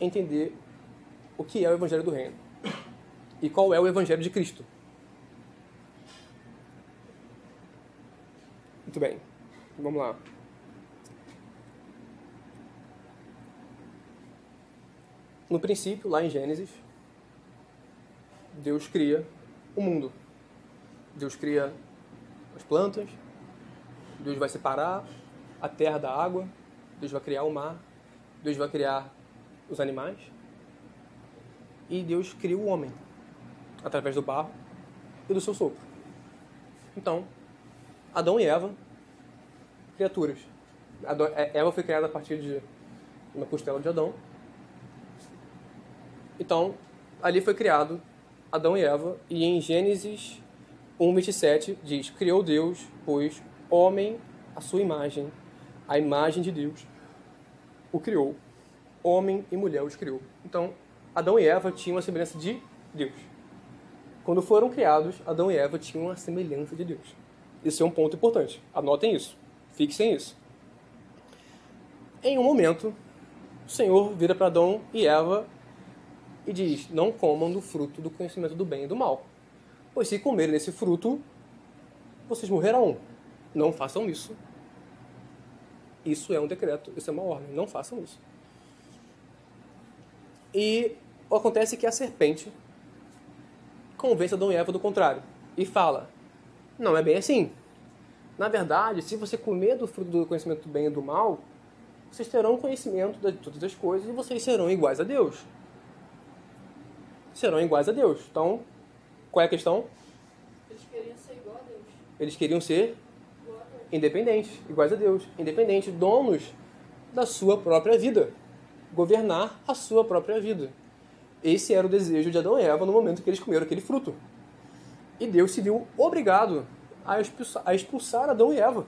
entender o que é o Evangelho do Reino e qual é o Evangelho de Cristo. Muito bem, vamos lá. No princípio, lá em Gênesis, Deus cria o mundo. Deus cria as plantas, Deus vai separar a terra da água, Deus vai criar o mar, Deus vai criar os animais e Deus cria o homem através do barro e do seu sopro. Então, Adão e Eva, criaturas. É, Eva foi criada a partir de uma costela de Adão. Então, ali foi criado Adão e Eva, e em Gênesis 1:27 diz: Criou Deus, pois homem a sua imagem, a imagem de Deus o criou. Homem e mulher os criou. Então, Adão e Eva tinham a semelhança de Deus. Quando foram criados, Adão e Eva tinham a semelhança de Deus. Isso é um ponto importante. Anotem isso. Fixem isso. Em um momento, o Senhor vira para Adão e Eva e diz: Não comam do fruto do conhecimento do bem e do mal. Pois se comerem desse fruto, vocês morrerão. Não façam isso. Isso é um decreto, isso é uma ordem. Não façam isso. E acontece que a serpente convence Adão e Eva do contrário e fala: Não é bem assim. Na verdade, se você comer do fruto do conhecimento do bem e do mal, vocês terão conhecimento de todas as coisas e vocês serão iguais a Deus. Serão iguais a Deus. Então, qual é a questão? Eles queriam ser igual a Deus. Eles queriam ser independentes, iguais a Deus, independentes, donos da sua própria vida, governar a sua própria vida. Esse era o desejo de Adão e Eva no momento que eles comeram aquele fruto. E Deus se viu obrigado a expulsar, Adão e Eva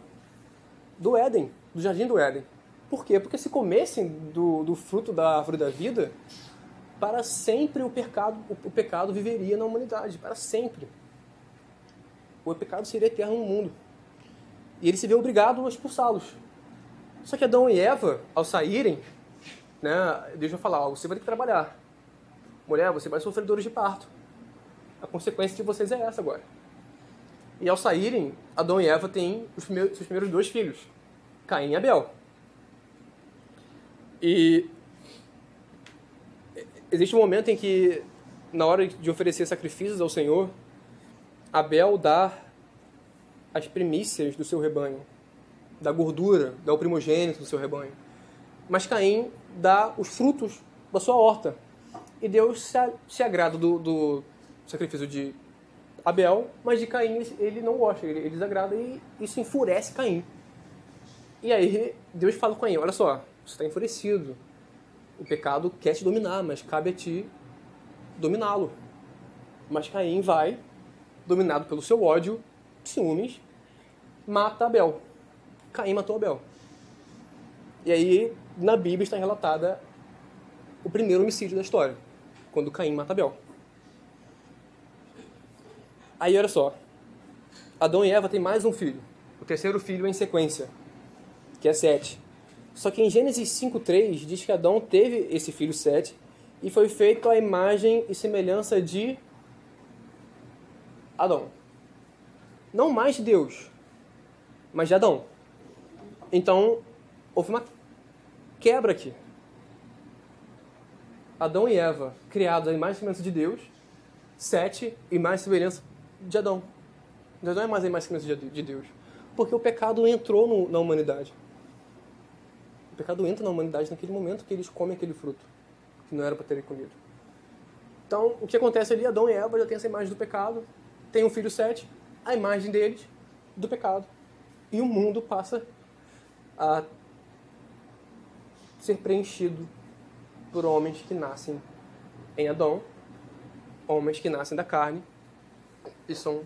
do Éden, do jardim do Éden. Por quê? Porque se comessem do, do fruto da árvore da vida, para sempre o pecado, o pecado viveria na humanidade, para sempre. O pecado seria eterno no mundo. E ele se vê obrigado a expulsá-los. Só que Adão e Eva, ao saírem, né, Deus vai falar: você vai ter que trabalhar. Mulher, você vai sofrer dores de parto. A consequência de vocês é essa agora. E ao saírem, Adão e Eva têm os primeiros, seus primeiros dois filhos, Caim e Abel. E existe um momento em que, na hora de oferecer sacrifícios ao Senhor, Abel dá as primícias do seu rebanho, da gordura, o primogênito do seu rebanho. Mas Caim dá os frutos da sua horta. E Deus se, se agrada do, do, sacrifício de Abel, mas de Caim ele não gosta, ele, ele desagrada e isso enfurece Caim. E aí Deus fala com Caim: Olha só, você está enfurecido. O pecado quer te dominar, mas cabe a ti dominá-lo. Mas Caim vai, dominado pelo seu ódio, ciúmes, mata Abel. Caim matou Abel. E aí, na Bíblia está relatada o primeiro homicídio da história, quando Caim mata Abel. Aí, olha só. Adão e Eva têm mais um filho. O terceiro filho é em sequência, que é Sete. Só que em Gênesis 5.3 diz que Adão teve esse filho Sete e foi feito à imagem e semelhança de Adão não mais de Deus, mas de Adão. Então, houve uma quebra aqui. Adão e Eva, criados à imagem e semelhança de Deus, sete, e semelhança de Adão. Deus não é mais a imagem e semelhança de Deus. Porque o pecado entrou no, na humanidade. O pecado entra na humanidade naquele momento que eles comem aquele fruto, que não era para terem comido. Então, o que acontece ali? Adão e Eva já têm essa imagem do pecado, tem um filho Sete, a imagem deles do pecado. E o mundo passa a ser preenchido por homens que nascem em Adão, homens que nascem da carne e são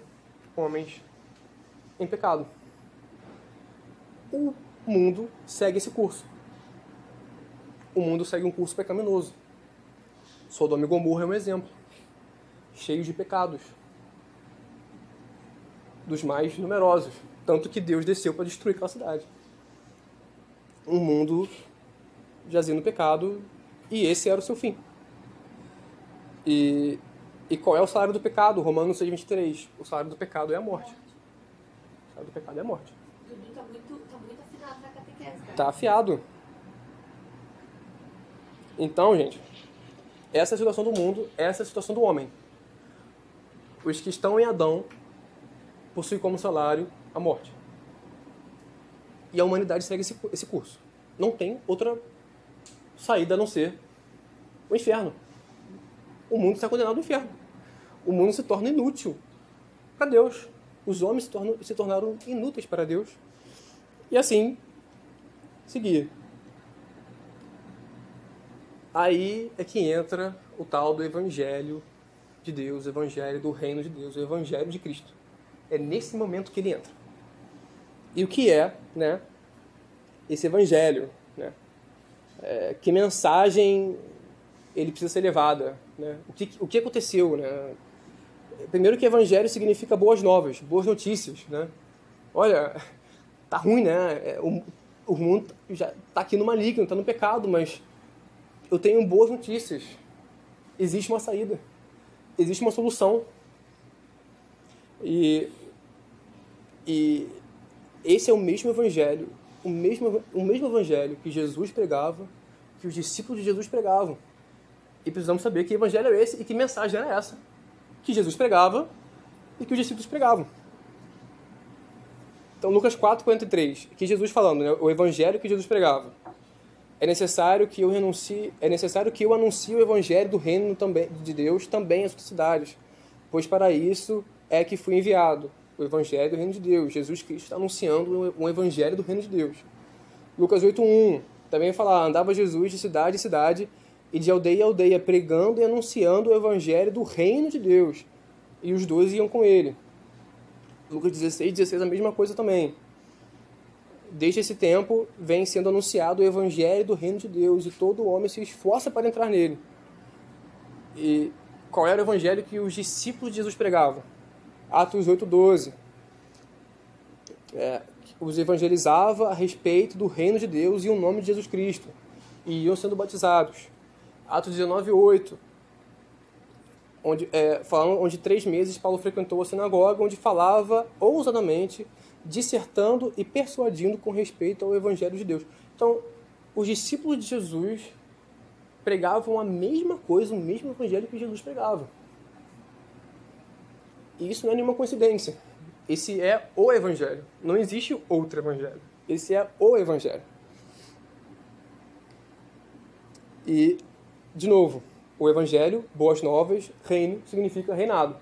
homens em pecado. O mundo segue esse curso. O mundo segue um curso pecaminoso. Sodoma e Gomorra é um exemplo. Cheio de pecados. Dos mais numerosos. Tanto que Deus desceu para destruir aquela cidade. Um mundo jazendo no pecado e esse era o seu fim. E, e qual é o salário do pecado? Romanos 6,23. O salário do pecado é a morte. O salário do pecado é a morte. O Dudu tá muito, tá muito afinado na afiado. Então, gente, essa é a situação do mundo, essa é a situação do homem. Os que estão em Adão possuem como salário a morte. E a humanidade segue esse, esse curso. Não tem outra saída a não ser o inferno. O mundo está condenado ao inferno. O mundo se torna inútil para Deus. Os homens se, tornam, se tornaram inúteis para Deus. E assim, seguir. Aí é que entra o tal do Evangelho de Deus, o Evangelho do Reino de Deus, o Evangelho de Cristo. É nesse momento que ele entra. E o que é, né, esse Evangelho, né? É, que mensagem ele precisa ser levada, né? O que, o que aconteceu, né? Primeiro que Evangelho significa boas novas, boas notícias, né? Olha, tá ruim, né? É, o, o mundo já tá aqui no maligno, tá no pecado, mas eu tenho boas notícias. Existe uma saída. Existe uma solução. E, e esse é o mesmo evangelho, o mesmo, o mesmo evangelho que Jesus pregava, que os discípulos de Jesus pregavam. E precisamos saber que evangelho é esse e que mensagem era essa que Jesus pregava e que os discípulos pregavam. Então, Lucas 4, 43, que Jesus falando, né, o evangelho que Jesus pregava é necessário que eu renuncie, é necessário que eu anuncie o evangelho do reino também de Deus também às outras cidades, pois para isso é que fui enviado, o evangelho do reino de Deus. Jesus Cristo está anunciando o evangelho do reino de Deus. Lucas 8:1 também fala, andava Jesus de cidade em cidade e de aldeia em aldeia pregando e anunciando o evangelho do reino de Deus. E os dois iam com ele. Lucas 16, 16 a mesma coisa também desde esse tempo vem sendo anunciado o evangelho do reino de Deus e todo homem se esforça para entrar nele. E qual era o evangelho que os discípulos de Jesus pregavam? Atos 8:12. É, os evangelizava a respeito do reino de Deus e o nome de Jesus Cristo e iam sendo batizados. Atos 19:8. Onde, é, falando, onde três meses Paulo frequentou a sinagoga, onde falava ousadamente dissertando e persuadindo com respeito ao Evangelho de Deus. Então, os discípulos de Jesus pregavam a mesma coisa, o mesmo Evangelho que Jesus pregava. E isso não é nenhuma coincidência. Esse é o Evangelho. Não existe outro Evangelho. Esse é o Evangelho. E, de novo, o Evangelho, boas novas, reino, significa reinado.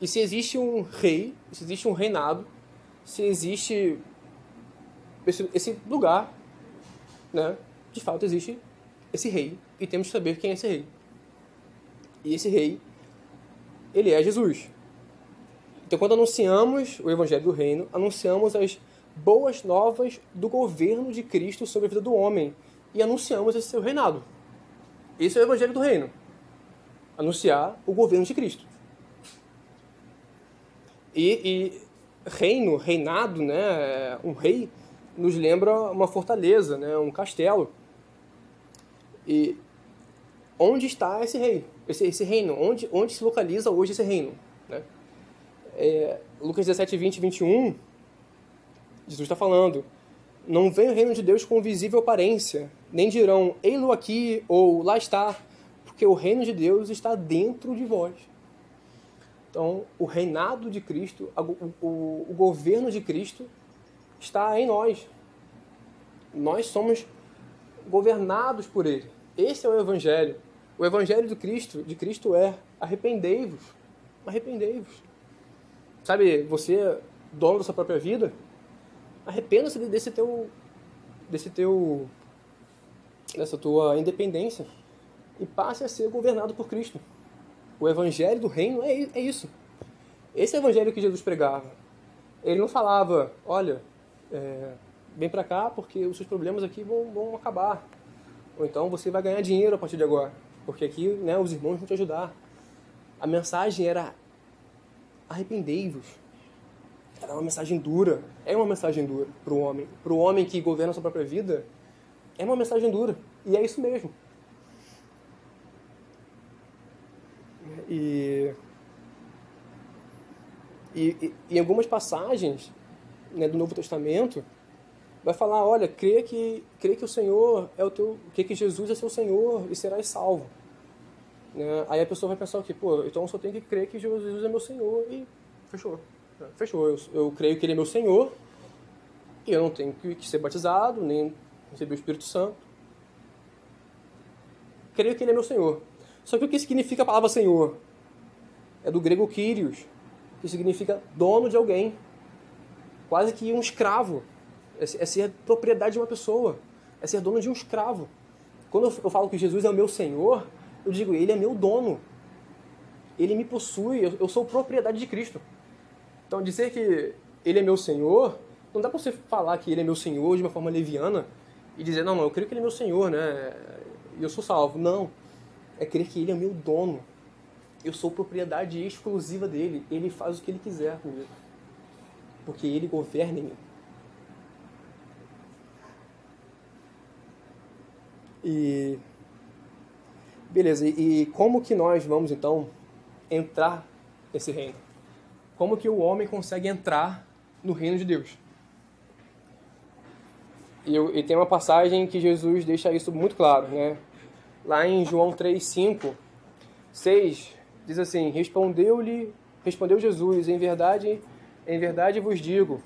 E se existe um rei, se existe um reinado, se existe esse, esse lugar, né? De fato existe esse rei e temos que saber quem é esse rei. E esse rei, ele é Jesus. Então, quando anunciamos o Evangelho do Reino, anunciamos as boas novas do governo de Cristo sobre a vida do homem e anunciamos esse seu reinado. Esse é o Evangelho do Reino. Anunciar o governo de Cristo. E, e reino, reinado, né, um rei, nos lembra uma fortaleza, né, um castelo. E onde está esse rei, esse, esse reino? Onde, onde se localiza hoje esse reino? Né? É, Lucas 17, 20 e 21, Jesus está falando, não vem o reino de Deus com visível aparência, nem dirão, ei-lo aqui ou lá está, porque o reino de Deus está dentro de vós. Então, o reinado de Cristo, o, o, o governo de Cristo está em nós. Nós somos governados por Ele. Esse é o Evangelho. O Evangelho de Cristo, de Cristo é arrependei-vos. Arrependei-vos. Sabe, você, dono da sua própria vida, arrependa-se desse teu, desse teu, dessa tua independência e passe a ser governado por Cristo. O evangelho do reino é, é isso. Esse é evangelho que Jesus pregava. Ele não falava, olha, é, vem para cá porque os seus problemas aqui vão, vão acabar. Ou então você vai ganhar dinheiro a partir de agora, porque aqui né, os irmãos vão te ajudar. A mensagem era arrependei-vos. Era uma mensagem dura. É uma mensagem dura para o homem. Para o homem que governa a sua própria vida, é uma mensagem dura. E é isso mesmo. E, e, e em algumas passagens né, do Novo Testamento, vai falar, olha, crê que, crê que o Senhor é o teu, crê que Jesus é seu Senhor e serás salvo. Né? Aí a pessoa vai pensar o quê? Pô, então eu só tenho que crer que Jesus é meu Senhor e fechou. Fechou. Eu, eu creio que Ele é meu Senhor e eu não tenho que, que ser batizado, nem receber o Espírito Santo. Creio que Ele é meu Senhor. Só que o que significa a palavra Senhor? É do grego Kyrios, que significa dono de alguém. Quase que um escravo. É, é ser propriedade de uma pessoa. É ser dono de um escravo. Quando eu falo que Jesus é o meu Senhor, eu digo, ele é meu dono. Ele me possui, eu sou propriedade de Cristo. Então, dizer que ele é meu Senhor, não dá para você falar que ele é meu Senhor de uma forma leviana e dizer, não, não, eu creio que ele é meu Senhor, né? E eu sou salvo. Não. É crer que ele é meu dono. Eu sou propriedade exclusiva dele. Ele faz o que ele quiser comigo. Porque ele governa em mim. E Beleza, e, como que nós vamos então entrar nesse reino? Como que o homem consegue entrar no reino de Deus? E, eu, e tem uma passagem que Jesus deixa isso muito claro, né? Lá em João 3, 5, 6, diz assim: Respondeu-lhe, respondeu Jesus, em verdade, em verdade vos digo,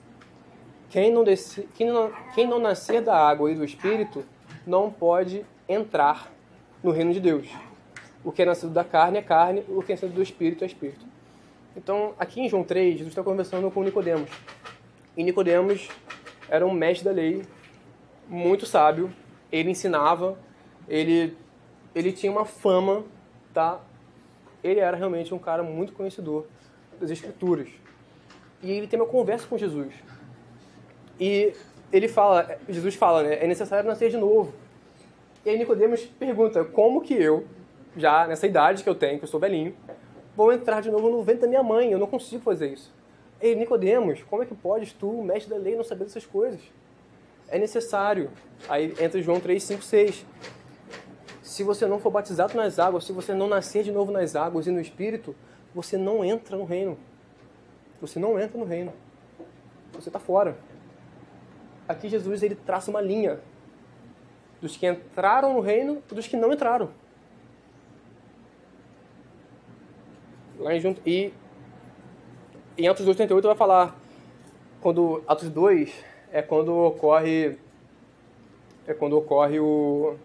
quem não, desce, quem, não, quem não nascer da água e do Espírito não pode entrar no reino de Deus. O que é nascido da carne é carne, o que é nascido do espírito é espírito. Então, aqui em João 3, Jesus está conversando com Nicodemos. E Nicodemos era um mestre da lei, muito sábio. Ele ensinava, ele ele tinha uma fama, tá? Ele era realmente um cara muito conhecedor das escrituras. E ele tem uma conversa com Jesus. E ele fala, Jesus fala, né? É necessário nascer de novo. E aí Nicodemos pergunta: como que eu, já nessa idade que eu tenho, que eu sou velhinho, vou entrar de novo no ventre da minha mãe? Eu não consigo fazer isso. Ei, Nicodemos, como é que podes tu, mestre da lei, não saber dessas coisas? É necessário. Aí entra João 3, 5, 6. Se você não for batizado nas águas, se você não nascer de novo nas águas e no Espírito, você não entra no reino. Você não entra no reino. Você está fora. Aqui Jesus ele traça uma linha dos que entraram no reino e dos que não entraram. Lá em junto, e em Atos 2,38 vai falar, quando Atos 2 é quando ocorre é quando ocorre o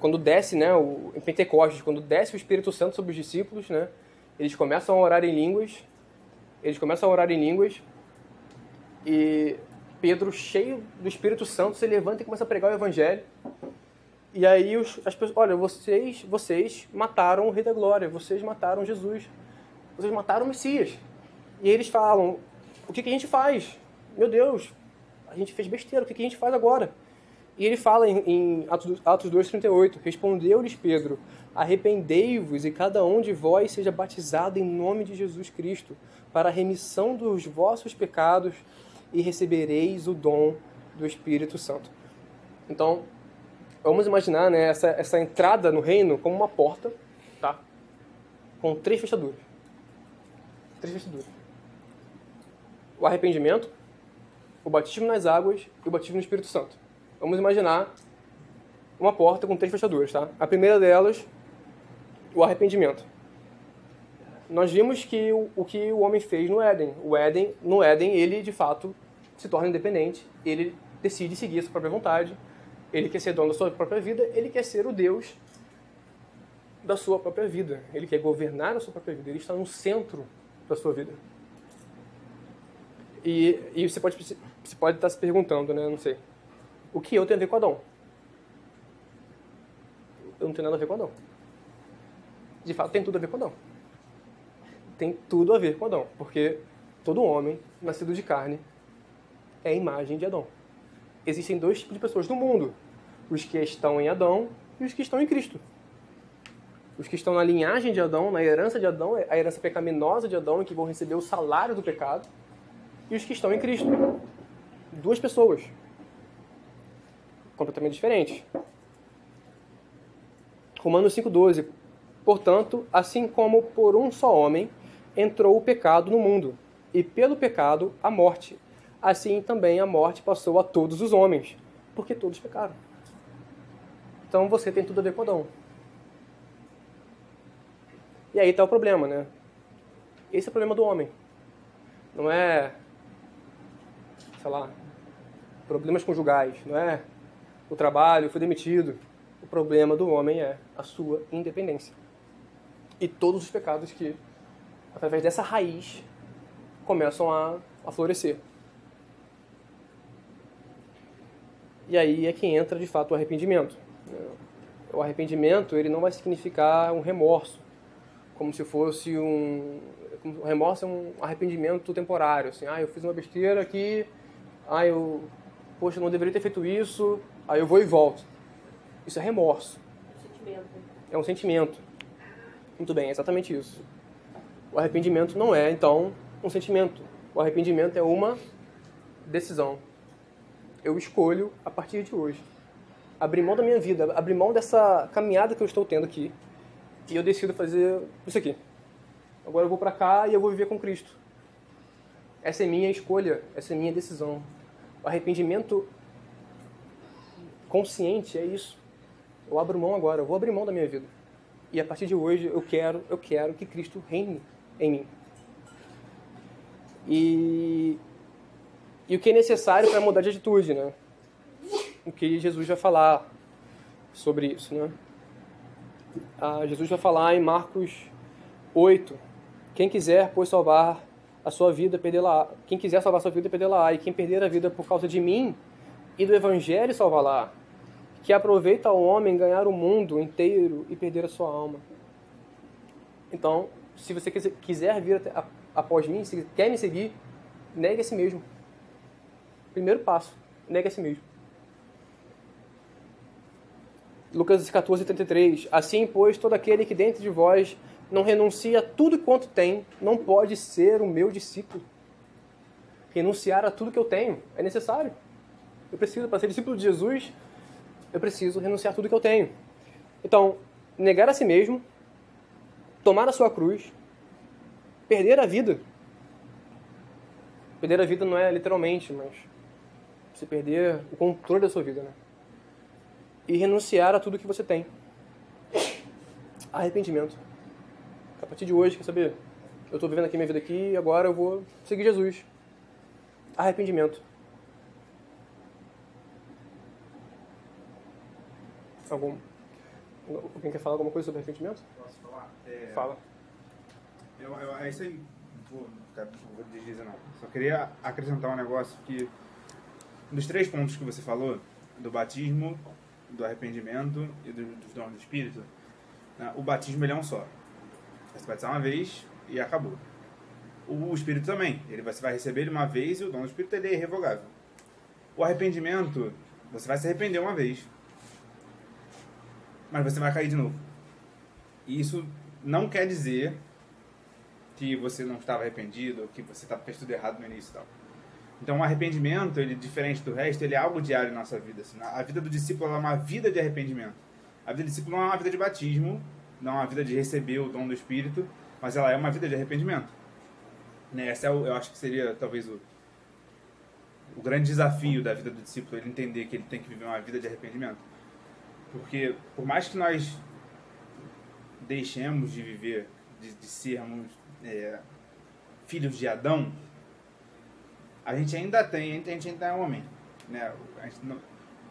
quando desce, né, o, em Pentecostes, quando desce o Espírito Santo sobre os discípulos, né, eles começam a orar em línguas, eles começam a orar em línguas e Pedro, cheio do Espírito Santo, se levanta e começa a pregar o Evangelho. E aí os, as pessoas, olha, vocês, vocês mataram o Rei da Glória, vocês mataram Jesus, vocês mataram o Messias. E eles falam, o que, que a gente faz? Meu Deus, a gente fez besteira, o que, que a gente faz agora? E ele fala em, em Atos, Atos 2,38, respondeu-lhes Pedro, arrependei-vos e cada um de vós seja batizado em nome de Jesus Cristo, para a remissão dos vossos pecados, e recebereis o dom do Espírito Santo. Então, vamos imaginar né, essa, essa entrada no reino como uma porta, tá? Com três fechaduras. Três fechaduras. O arrependimento, o batismo nas águas e o batismo no Espírito Santo. Vamos imaginar uma porta com três fechaduras, tá? A primeira delas, o arrependimento nós vimos que o, o, que o homem fez no Éden. O Éden, no Éden, ele de fato se torna independente, ele decide seguir a sua própria vontade, ele quer ser dono da sua própria vida, ele quer ser o Deus da sua própria vida. Ele quer governar a sua própria vida. Ele está no centro da sua vida. E, e você, pode, você pode estar se perguntando, né? Não sei. O que eu tenho a ver com Adão? Eu não tenho nada a ver com Adão. De fato, tem tudo a ver com Adão. Tem tudo a ver com Adão. Porque todo homem nascido de carne é a imagem de Adão. Existem dois tipos de pessoas no mundo: os que estão em Adão e os que estão em Cristo. Os que estão na linhagem de Adão, na herança de Adão, a herança pecaminosa de Adão, que vão receber o salário do pecado, e os que estão em Cristo. Duas pessoas. Completamente diferentes. Romanos 5,12. Portanto, assim como por um só homem entrou o pecado no mundo, e pelo pecado a morte, assim também a morte passou a todos os homens, porque todos pecaram. Então você tem tudo a ver com Adão. E aí está o problema, né? Esse é o problema do homem. Não é, sei lá, problemas conjugais, não é o trabalho, fui demitido. O problema do homem é a sua independência. E todos os pecados que, através dessa raiz, começam a, a florescer. E aí é que entra, de fato, o arrependimento. O arrependimento ele não vai significar um remorso, como se fosse um. O remorso é um arrependimento temporário. Assim, ah, eu fiz uma besteira aqui, ah, eu. Poxa, não deveria ter feito isso, aí eu vou e volto. Isso é remorso. Sentimento. É um sentimento. Muito bem, é exatamente isso. O arrependimento não é, então, um sentimento. O arrependimento é uma decisão. Eu escolho a partir de hoje abrir mão da minha vida, abrir mão dessa caminhada que eu estou tendo aqui e eu decido fazer isso aqui. Agora eu vou para cá e eu vou viver com Cristo. Essa é minha escolha, essa é minha decisão. O arrependimento consciente é isso. Eu abro mão agora, eu vou abrir mão da minha vida. E a partir de hoje eu quero, eu quero que Cristo reine em mim. E, e o que é necessário para mudar de atitude, né? O que Jesus vai falar sobre isso, né? ah, Jesus vai falar em Marcos 8: Quem quiser, pois, salvar a sua vida, perdê-la. Quem quiser salvar a sua vida, perdê-la. E quem perder a vida por causa de mim e do Evangelho, salvá-la. Que aproveita ao homem ganhar o mundo inteiro e perder a sua alma. Então, se você quiser vir após mim, se quer me seguir, negue a si mesmo. Primeiro passo, negue a si mesmo. Lucas 14, 33. Assim, pois, todo aquele que dentro de vós não renuncia a tudo quanto tem, não pode ser o meu discípulo. Renunciar a tudo que eu tenho é necessário. Eu preciso, para ser discípulo de Jesus, eu preciso renunciar a tudo que eu tenho. Então, negar a si mesmo, tomar a sua cruz, perder a vida. Perder a vida não é literalmente, mas você perder o controle da sua vida, né? e renunciar a tudo que você tem. Arrependimento. A partir de hoje, quer saber? Eu estou vivendo aqui minha vida aqui e agora eu vou seguir Jesus. Arrependimento. Algum? Alguém quer falar alguma coisa sobre arrependimento? Posso falar? É... Fala. Eu, eu, é isso aí. Vou, não vou não. Só queria acrescentar um negócio que dos três pontos que você falou, do batismo, do arrependimento e do, dos dons do Espírito, né, o batismo ele é um só. Você vai batizar uma vez e acabou. O Espírito também. Ele, você vai receber ele uma vez e o dom do Espírito ele é irrevogável. O arrependimento, você vai se arrepender uma vez, mas você vai cair de novo. E isso não quer dizer que você não estava arrependido, que você fez tudo errado no início e tal. Então, o arrependimento, ele diferente do resto, ele é algo diário na nossa vida. Assim, a vida do discípulo é uma vida de arrependimento. A vida do discípulo não é uma vida de batismo, não é uma vida de receber o dom do Espírito, mas ela é uma vida de arrependimento. Né? Essa é o, eu acho que seria talvez o, o grande desafio da vida do discípulo, ele entender que ele tem que viver uma vida de arrependimento. Porque, por mais que nós deixemos de viver, de, de sermos é, filhos de Adão, a gente ainda tem, a gente ainda é homem. Né?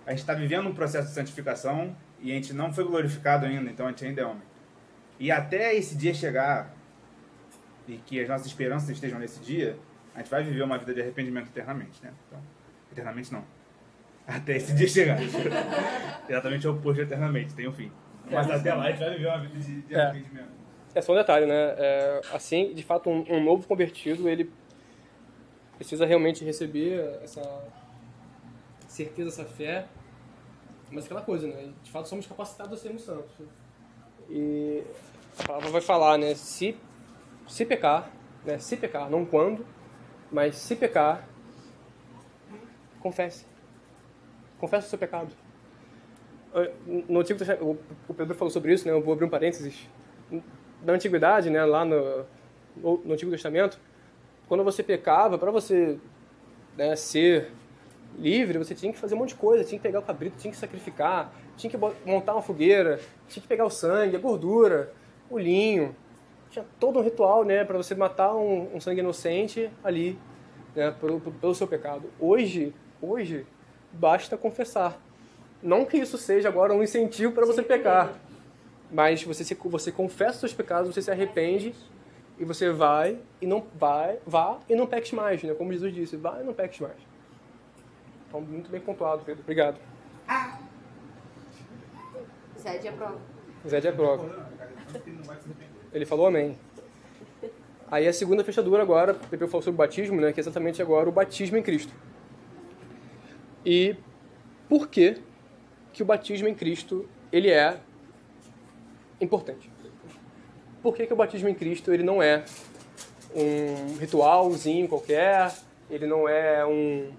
A gente está vivendo um processo de santificação e a gente não foi glorificado ainda, então a gente ainda é homem. E até esse dia chegar, e que as nossas esperanças estejam nesse dia, a gente vai viver uma vida de arrependimento eternamente, né? Então, eternamente não. Até esse dia chegar. Exatamente o oposto de eternamente, tem um fim. Mas até lá a gente vai viver uma vida de, de É. arrependimento. É só um detalhe, né? É, assim, de fato, um, um novo convertido, ele precisa realmente receber essa certeza, essa fé. Mas aquela coisa, né? De fato, somos capacitados a sermos santos. E a palavra vai falar, né? Se, se pecar, né? Se pecar, não quando, mas se pecar, confesse. Confesse o seu pecado. No Antigo Testamento, o Pedro falou sobre isso, né? Eu vou abrir um parênteses da antiguidade, né, lá no, no, Antigo Testamento, quando você pecava, para você né, ser livre, você tinha que fazer um monte de coisa, tinha que pegar o cabrito, tinha que sacrificar, tinha que montar uma fogueira, tinha que pegar o sangue, a gordura, o linho, tinha todo um ritual, né, para você matar um, um sangue inocente ali, né, pelo, pelo seu pecado. Hoje, hoje basta confessar. Não que isso seja agora um incentivo para você pecar, mas você se, você confessa os seus pecados, você se arrepende e você vai e não vai, vá e não peques mais, né? Como Jesus disse, vai e não peques mais. Então, muito bem pontuado, Pedro. Obrigado. Zé de aprova. Zé de aprova. Ele falou amém. Aí a segunda fechadura agora, o Pepe falou sobre o batismo, né? Que é exatamente agora o batismo em Cristo. E por que que o batismo em Cristo ele é importante? Por que, que o batismo em Cristo ele não é um ritualzinho qualquer? Ele não é um,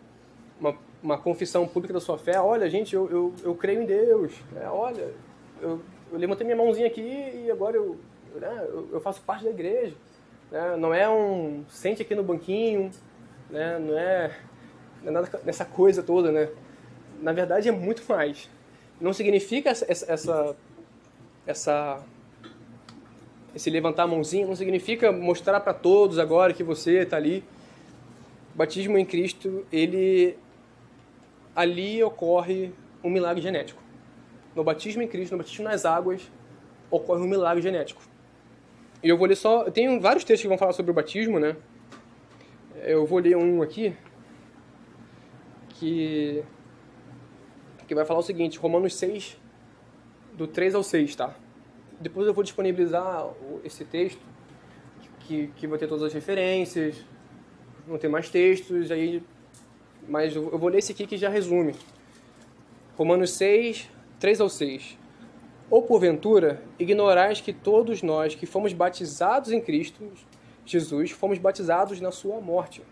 uma, uma confissão pública da sua fé? Olha, gente, eu, eu, eu creio em Deus. É, olha, eu, eu levantei minha mãozinha aqui e agora eu, né, eu, eu faço parte da igreja. Né? Não é um sente aqui no banquinho, né? não é, é nada dessa coisa toda, né? Na verdade é muito mais. Não significa essa, essa, essa, essa esse levantar a mãozinha, não significa mostrar para todos agora que você está ali. O batismo em Cristo, ele ali ocorre um milagre genético. No batismo em Cristo, no batismo nas águas, ocorre um milagre genético. E eu vou ler só. Eu tenho vários textos que vão falar sobre o batismo, né? Eu vou ler um aqui que que vai falar o seguinte, Romanos 6 do 3 ao 6, tá? Depois eu vou disponibilizar esse texto que que vai ter todas as referências, vão ter mais textos aí, mas eu vou ler esse aqui que já resume. Romanos 6, 3 ao 6. Ou porventura, ignorais que todos nós que fomos batizados em Cristo Jesus, fomos batizados na sua morte.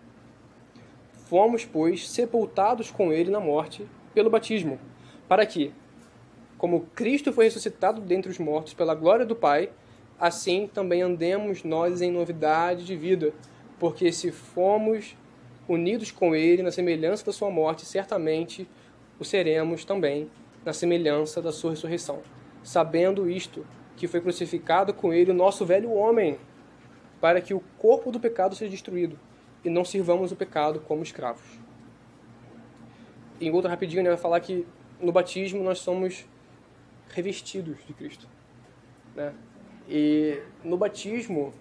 Fomos, pois, sepultados com ele na morte pelo batismo, para que, como Cristo foi ressuscitado dentre os mortos pela glória do Pai, assim também andemos nós em novidade de vida, porque se fomos unidos com ele na semelhança da sua morte, certamente o seremos também na semelhança da sua ressurreição. Sabendo isto, que foi crucificado com ele o nosso velho homem, para que o corpo do pecado seja destruído, e não sirvamos o pecado como escravos. Em outra rapidinho, né, vai falar que no batismo nós somos revestidos de Cristo. Né? E no batismo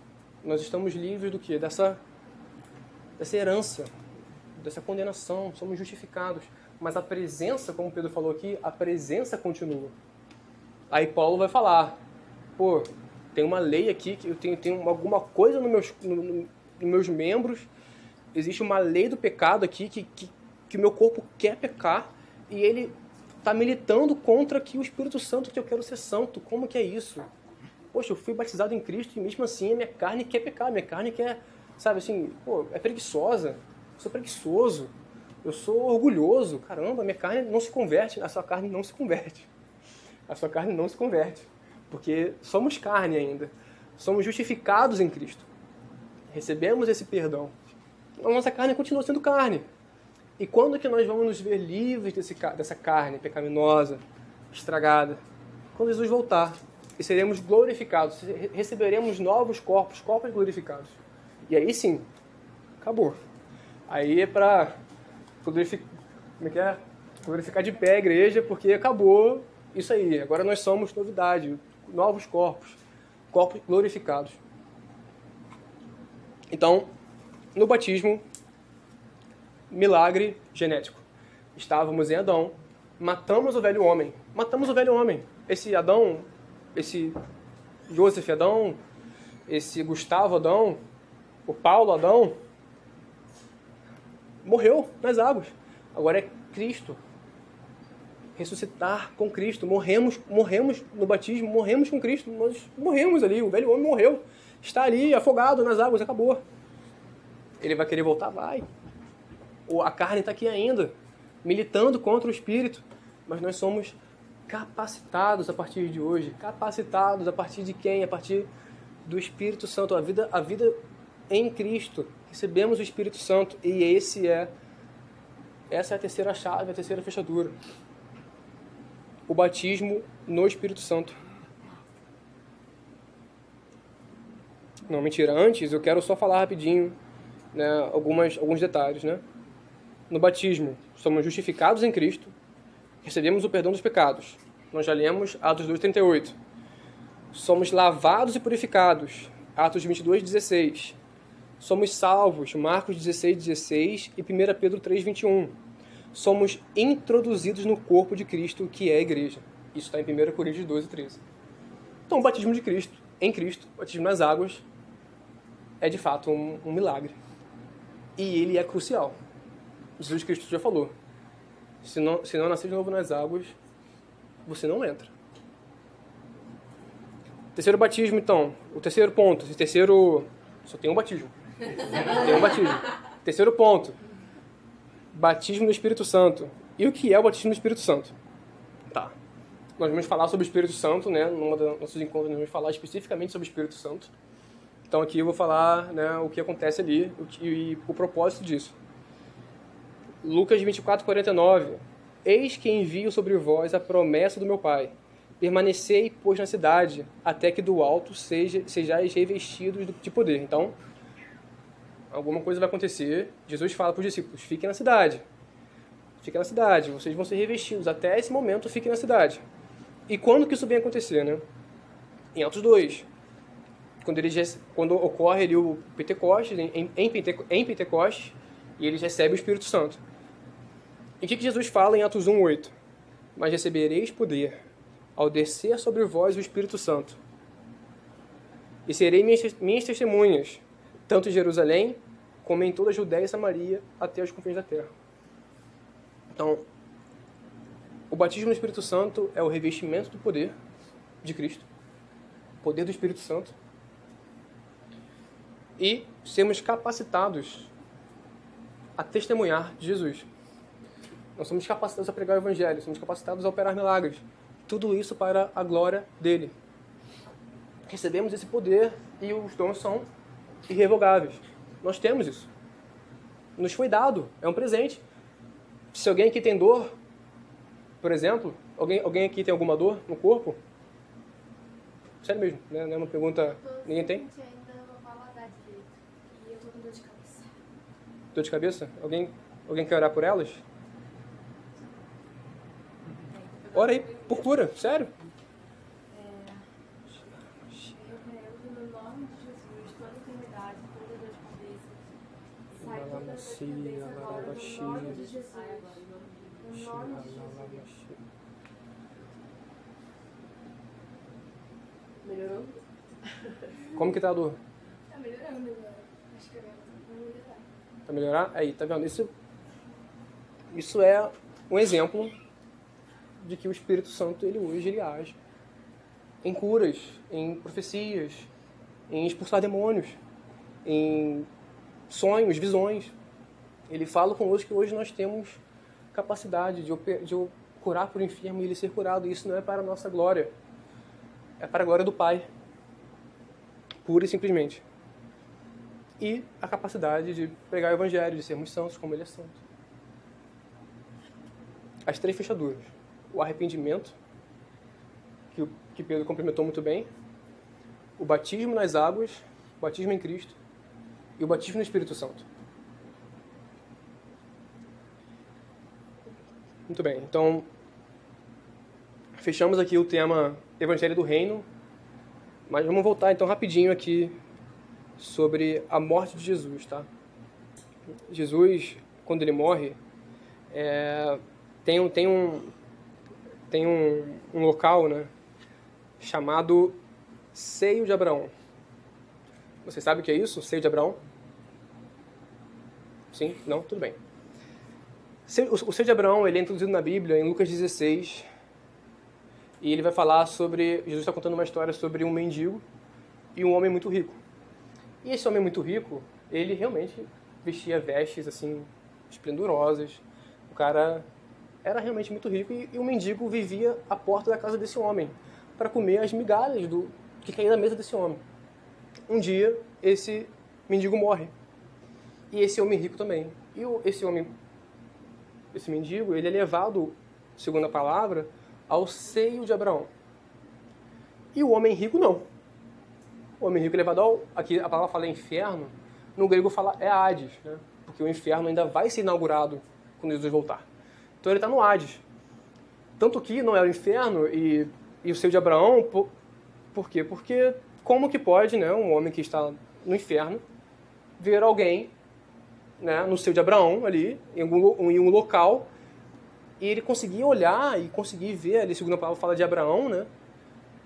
nós estamos livres do que? Dessa, dessa herança, dessa condenação, somos justificados. Mas a presença, como Pedro falou aqui, a presença continua. Aí Paulo vai falar, pô, tem uma lei aqui que eu tenho, tenho alguma coisa meus, no, no, nos meus membros, existe uma lei do pecado aqui que, que, que o meu corpo quer pecar e ele está militando contra que o Espírito Santo que eu quero ser santo. Como que é isso? Poxa, eu fui batizado em Cristo e mesmo assim a minha carne quer pecar, minha carne quer, sabe assim, pô, é preguiçosa, eu sou preguiçoso, eu sou orgulhoso, caramba, minha carne não se converte, a sua carne não se converte. A sua carne não se converte, porque somos carne ainda. Somos justificados em Cristo. Recebemos esse perdão. A nossa carne continua sendo carne. E quando que nós vamos nos ver livres desse, dessa carne pecaminosa, estragada? Quando Jesus voltar. E seremos glorificados. Receberemos novos corpos, corpos glorificados. E aí sim, acabou. Aí é para glorificar, como é é? glorificar de pé a igreja, porque acabou isso aí. Agora nós somos novidade, novos corpos, corpos glorificados. Então, no batismo, milagre genético. Estávamos em Adão, matamos o velho homem. Matamos o velho homem. Esse Adão, esse Joseph Adão, esse Gustavo Adão, o Paulo Adão, morreu nas águas. Agora é Cristo. Ressuscitar com Cristo. Morremos, morremos no batismo, morremos com Cristo. Nós morremos ali. O velho homem morreu. Está ali afogado nas águas, acabou. Ele vai querer voltar? Vai. A carne está aqui ainda, militando contra o espírito. Mas nós somos capacitados a partir de hoje. Capacitados a partir de quem? A partir do Espírito Santo. A vida, a vida em Cristo. Recebemos o Espírito Santo e esse é essa é a terceira chave, a terceira fechadura. O batismo no Espírito Santo. Não, mentira. Antes eu quero só falar rapidinho, né, algumas alguns detalhes, né? No batismo, somos justificados em Cristo, recebemos o perdão dos pecados. Nós já lemos Atos 2:38. Somos lavados e purificados. Atos 22:16 somos salvos, Marcos 16, 16 e 1 Pedro 3, 21. Somos introduzidos no corpo de Cristo, que é a igreja. Isso está em 1 Coríntios 12, 13. Então, o batismo de Cristo, em Cristo, o batismo nas águas, é de fato um, um milagre. E ele é crucial. Jesus Cristo já falou: se não, se não nascer de novo nas águas, você não entra. Terceiro batismo, então. O terceiro ponto, terceiro. Só tem um batismo. Tem um batismo. Terceiro ponto. Batismo no Espírito Santo. E o que é o batismo no Espírito Santo? Tá. Nós vamos falar sobre o Espírito Santo, né? Numa dos nossos encontros, nós vamos falar especificamente sobre o Espírito Santo. Então aqui eu vou falar né, o que acontece ali o que, e o propósito disso. Lucas 24, 49. Eis que envio sobre vós a promessa do meu Pai. Permanecei, pois, na cidade, até que do alto seja, sejais revestidos de poder. Então, alguma coisa vai acontecer. Jesus fala para os discípulos: fiquem na cidade. Fiquem na cidade, vocês vão ser revestidos. Até esse momento, fiquem na cidade. E quando que isso vem acontecer, né? Em Atos 2. Quando, eles, quando ocorre ali o Pentecostes, em, em, em Pentecostes, e eles recebem o Espírito Santo. E o que, que Jesus fala em Atos 1, 8? Mas recebereis poder ao descer sobre vós o Espírito Santo. E serei minhas, minhas testemunhas, tanto em Jerusalém, como em toda a Judéia e Samaria, até os confins da terra. Então, o batismo no Espírito Santo é o revestimento do poder de Cristo, poder do Espírito Santo, e sermos capacitados a testemunhar de Jesus. Nós somos capacitados a pregar o Evangelho, somos capacitados a operar milagres. Tudo isso para a glória dele. Recebemos esse poder e os dons são irrevogáveis. Nós temos isso. Nos foi dado, é um presente. Se alguém aqui tem dor, por exemplo, alguém, alguém aqui tem alguma dor no corpo? Sério mesmo, né? Não é uma pergunta. Ninguém tem? Dor de cabeça? Alguém, alguém quer orar por elas? Ora aí, por cura, sério. Melhorou? Como que tá a dor? Tá melhorando agora. Acho que vai melhorar. Tá melhorar? Aí, tá vendo? Isso, isso é um exemplo de que o Espírito Santo, ele hoje, ele age em curas, em profecias, em expulsar demônios, em sonhos, visões. Ele fala conosco que hoje nós temos capacidade de, de curar por enfermo e ele ser curado. Isso não é para a nossa glória, é para a glória do Pai, pura e simplesmente. E a capacidade de pregar o Evangelho, de sermos santos como Ele é santo. As três fechaduras: o arrependimento, que, que Pedro complementou muito bem, o batismo nas águas, o batismo em Cristo e o batismo no Espírito Santo. Muito bem, então fechamos aqui o tema Evangelho do Reino Mas vamos voltar então rapidinho aqui sobre a morte de Jesus, tá? Jesus, quando ele morre, é, tem, um, tem, um, tem um, um local né, chamado Seio de Abraão. Você sabe o que é isso? Seio de Abraão? Sim? Não? Tudo bem. O seio de Abraão ele é introduzido na Bíblia em Lucas 16 e ele vai falar sobre Jesus está contando uma história sobre um mendigo e um homem muito rico. E esse homem muito rico, ele realmente vestia vestes assim esplendorosas. O cara era realmente muito rico e, e o mendigo vivia à porta da casa desse homem para comer as migalhas do que caía da mesa desse homem. Um dia esse mendigo morre e esse homem rico também. E esse homem, esse mendigo, ele é levado, segundo a palavra, ao seio de Abraão. E o homem rico não. Homem rico é levado ao. Aqui a palavra fala inferno, no grego fala é Hades, né? porque o inferno ainda vai ser inaugurado quando Jesus voltar. Então ele está no Hades. Tanto que não é o inferno e, e o seio de Abraão, por, por quê? Porque como que pode né, um homem que está no inferno ver alguém né, no seio de Abraão ali, em, algum, em um local e ele conseguia olhar e conseguir ver, ali, segundo a palavra fala de Abraão, né?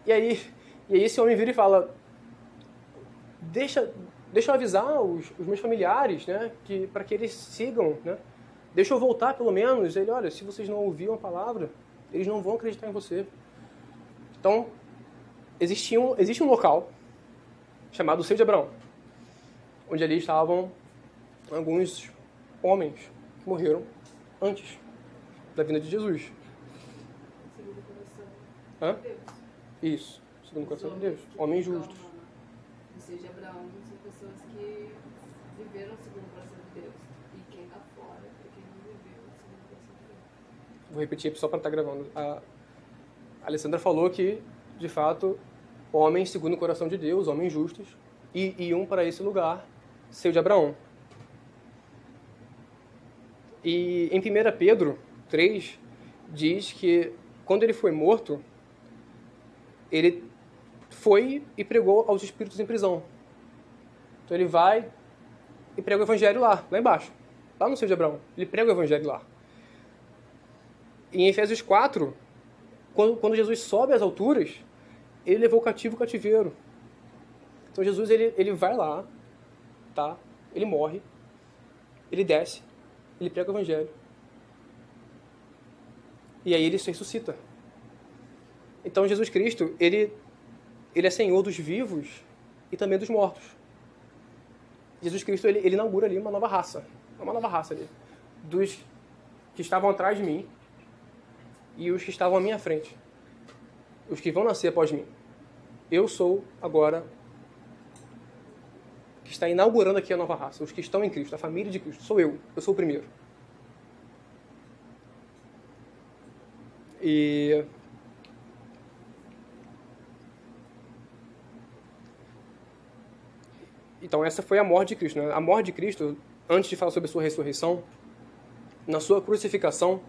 E aí, e aí esse homem vira e fala: Deixa, deixa eu avisar os, os meus familiares, né? Que, para que eles sigam, né? Deixa eu voltar pelo menos. Ele: Olha, se vocês não ouviram a palavra, eles não vão acreditar em você. Então, existia um, existe um local chamado Seio de Abraão, onde ali estavam alguns homens que morreram antes da vinda de Jesus. Segundo o coração Hã? de Deus. Isso, segundo o coração de Deus. Homens justos. Seja, Abraão são pessoas que viveram segundo o coração de Deus. E quem está fora é quem não viveu segundo o coração de Deus. Vou repetir só para estar gravando. A Alessandra falou que, de fato, homens segundo o coração de Deus, homens justos, e iam para esse lugar, seio de Abraão. E em 1 Pedro 3 diz que quando ele foi morto, ele foi e pregou aos espíritos em prisão. Então ele vai e prega o evangelho lá, lá embaixo, lá no seio de Abraão. Ele prega o evangelho lá. Em Efésios 4, quando, quando Jesus sobe às alturas, ele levou cativo o cativeiro. Então Jesus ele, ele vai lá, tá? Ele morre, ele desce, ele prega o evangelho. E aí ele se ressuscita. Então Jesus Cristo, ele ele é Senhor dos vivos e também dos mortos. Jesus Cristo ele, ele inaugura ali uma nova raça, uma nova raça ali, dos que estavam atrás de mim e os que estavam à minha frente, os que vão nascer após mim. Eu sou agora que está inaugurando aqui a nova raça, os que estão em Cristo, a família de Cristo. Sou eu, eu sou o primeiro. E Então essa foi a morte de Cristo. Né? A morte de Cristo, antes de falar sobre a sua ressurreição, na sua crucificação,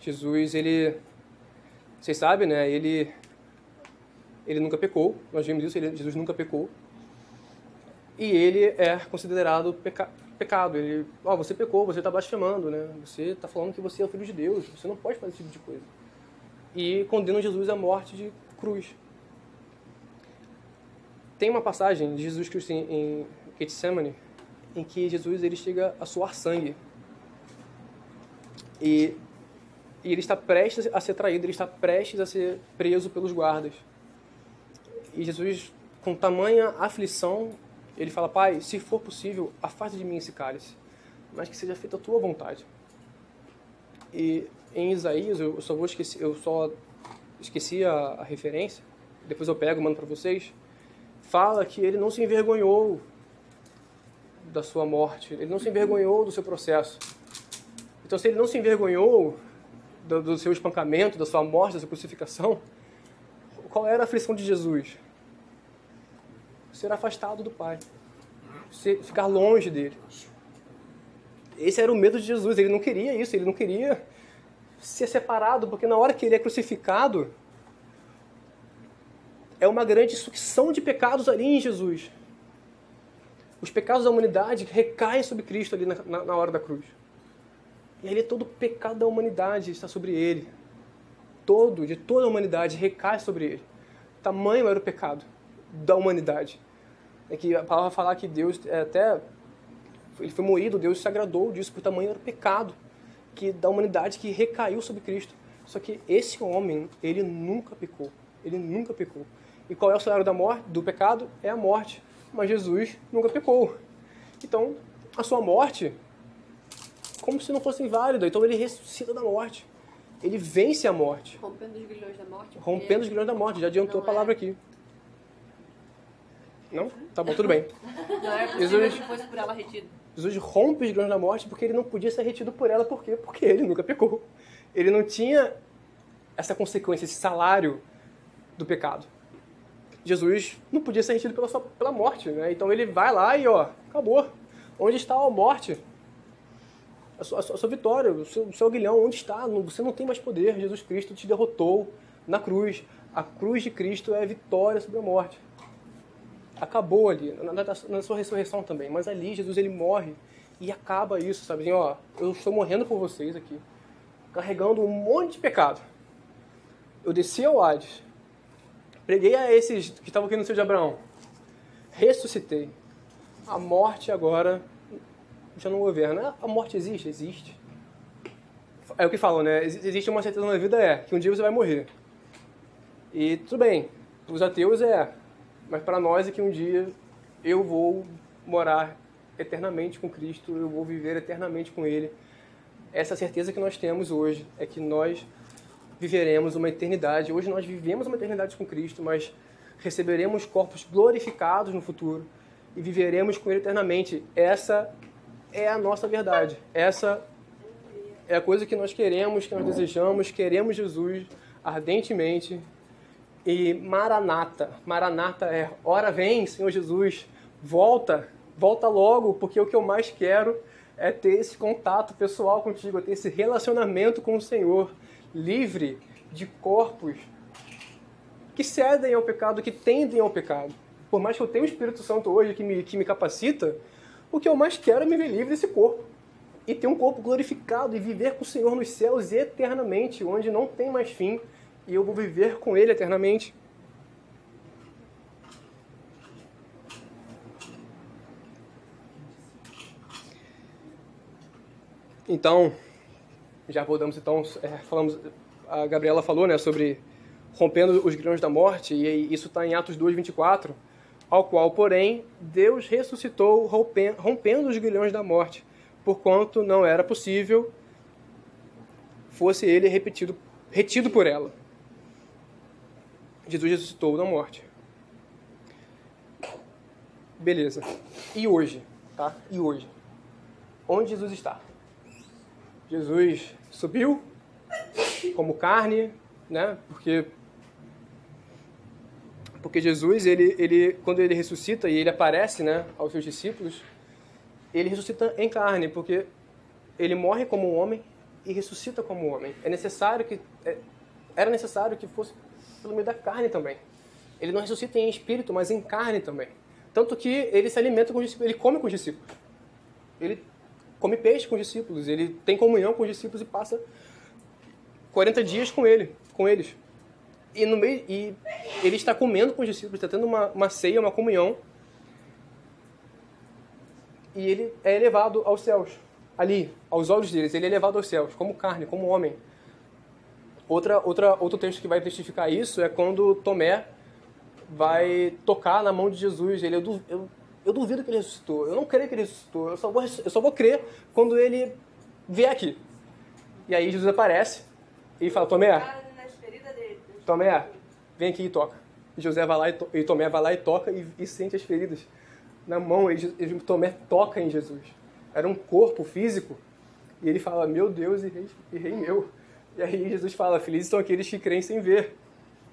Jesus, ele, vocês sabem, né? Ele, ele nunca pecou. Nós vimos isso. Ele, Jesus nunca pecou. E ele é considerado peca, pecado. Ele, ó, oh, você pecou, você está blasfemando, né? Você está falando que você é o filho de Deus. Você não pode fazer esse tipo de coisa. E condena Jesus à morte de cruz. Tem uma passagem de Jesus Cristo em Getsemane em que Jesus ele chega a suar sangue. E, e ele está prestes a ser traído, ele está prestes a ser preso pelos guardas. E Jesus, com tamanha aflição, ele fala: Pai, se for possível, afaste de mim esse cálice, mas que seja feita a tua vontade. E em Isaías, eu só vou esquecer, eu só esqueci a, a referência, depois eu pego e mando para vocês fala que ele não se envergonhou da sua morte, ele não se envergonhou do seu processo. Então, se ele não se envergonhou do, do seu espancamento, da sua morte, da sua crucificação, qual era a aflição de Jesus? Ser afastado do Pai, ser, ficar longe dele. Esse era o medo de Jesus, ele não queria isso, ele não queria ser separado, porque na hora que ele é crucificado, é uma grande sucção de pecados ali em Jesus. Os pecados da humanidade recaem sobre Cristo ali na, na, na hora da cruz. E ali todo o pecado da humanidade está sobre ele. Todo, de toda a humanidade, recai sobre ele. Tamanho era o pecado da humanidade. É que a palavra falar que Deus é até ele foi moído, Deus se agradou disso, por tamanho era o pecado que da humanidade que recaiu sobre Cristo. Só que esse homem, ele nunca pecou. Ele nunca pecou. E qual é o salário da morte, do pecado? É a morte. Mas Jesus nunca pecou. Então, a sua morte, como se não fosse inválida. Então ele ressuscita da morte. Ele vence a morte. Rompendo os grilhões da morte. Rompendo os grilhões da morte. Já adiantou a palavra é. aqui. Não? Tá bom, tudo bem. Não é Jesus- que fosse por ela retido. Jesus rompe os grilhões da morte porque ele não podia ser retido por ela. Por quê? Porque ele nunca pecou. Ele não tinha essa consequência, esse salário do pecado. Jesus não podia ser retido pela, sua, pela morte, né? Então ele vai lá e, ó, acabou. Onde está a morte? A sua, a sua- a sua vitória, o seu, o seu aguilhão, onde está? Você não tem mais poder. Jesus Cristo te derrotou na cruz. A cruz de Cristo é a vitória sobre a morte acabou ali, na, na- na sua ressurreição também. Mas ali Jesus ele morre e acaba isso, sabe? Assim, ó, eu estou morrendo por vocês aqui, carregando um monte de pecado. Eu desci ao Hades, preguei a esses que estavam aqui no seu de Abraão, ressuscitei. A morte agora já não governa. A morte existe? Existe. É o que falam, né? Ex- Existe uma certeza na vida, é que um dia você vai morrer. E tudo bem, para os ateus é, mas para nós é que um dia eu vou morar eternamente com Cristo, eu vou viver eternamente com Ele. Essa certeza que nós temos hoje é que nós viveremos uma eternidade. Hoje nós vivemos uma eternidade com Cristo, mas receberemos corpos glorificados no futuro e viveremos com Ele eternamente. Essa é a nossa verdade. Essa é a coisa que nós queremos, que nós desejamos. Queremos Jesus ardentemente. E Maranata, Maranata é, ora vem, Senhor Jesus, volta, volta logo, porque o que eu mais quero é ter esse contato pessoal contigo, é ter esse relacionamento com o Senhor, livre de corpos que cedem ao pecado, que tendem ao pecado. Por mais que eu tenha o Espírito Santo hoje que me, que me capacita, o que eu mais quero é me ver livre desse corpo. E ter um corpo glorificado e viver com o Senhor nos céus eternamente, onde não tem mais fim, e eu vou viver com Ele eternamente. Então, já voltamos então, é, falamos, a Gabriela falou, né, sobre rompendo os grilhões da morte, e isso está em Atos 2, 24, ao qual, porém, Deus ressuscitou rompen- rompendo os grilhões da morte, porquanto não era possível fosse ele repetido, retido por ela. Jesus ressuscitou da morte. Beleza. E hoje, tá? E hoje? Onde Jesus está? Jesus subiu como carne, né? Porque porque Jesus, ele, ele quando ele ressuscita e ele aparece, né, aos seus discípulos, ele ressuscita em carne, porque ele morre como um homem e ressuscita como um homem. É necessário que é, era necessário que fosse pelo meio da carne também. Ele não ressuscita em espírito, mas em carne também. Tanto que ele se alimenta com os discípulos, ele come com os discípulos. Ele come peixe com os discípulos, ele tem comunhão com os discípulos e passa 40 dias com ele, com eles. E no meio e ele está comendo com os discípulos, está tendo uma, uma ceia, uma comunhão. E ele é elevado aos céus. Ali, aos olhos deles, ele é elevado aos céus, como carne, como homem. Outra, outra, outro texto que vai testificar isso é quando Tomé vai tocar na mão de Jesus. Ele, eu, du- eu, eu duvido que ele ressuscitou. Eu não creio que ele ressuscitou. Eu só vou, eu só vou crer quando ele vier aqui. E aí Jesus aparece e fala, Tomé, feridas dele. Tomé, vem aqui e toca. E José vai lá e, to e Tomé vai lá e toca e, e sente as feridas na mão. E, e Tomé toca em Jesus. Era um corpo físico. E ele fala, meu Deus e rei, e rei meu. E aí Jesus fala, felizes são aqueles que creem sem ver.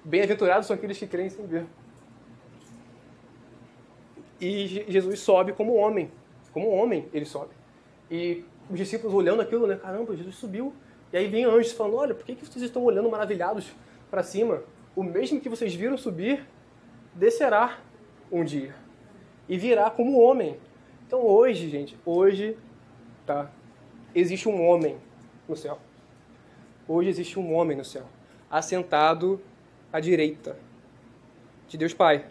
Bem-aventurados são aqueles que creem sem ver. E Je- Jesus sobe como homem. Como homem ele sobe. E os discípulos olhando aquilo, né? Caramba, Jesus subiu. E aí vem anjos falando, olha, por que, que vocês estão olhando maravilhados para cima? O mesmo que vocês viram subir descerá um dia e virá como homem. Então hoje, gente, hoje, tá? Existe um homem no céu. Hoje existe um homem no céu, assentado à direita de Deus Pai.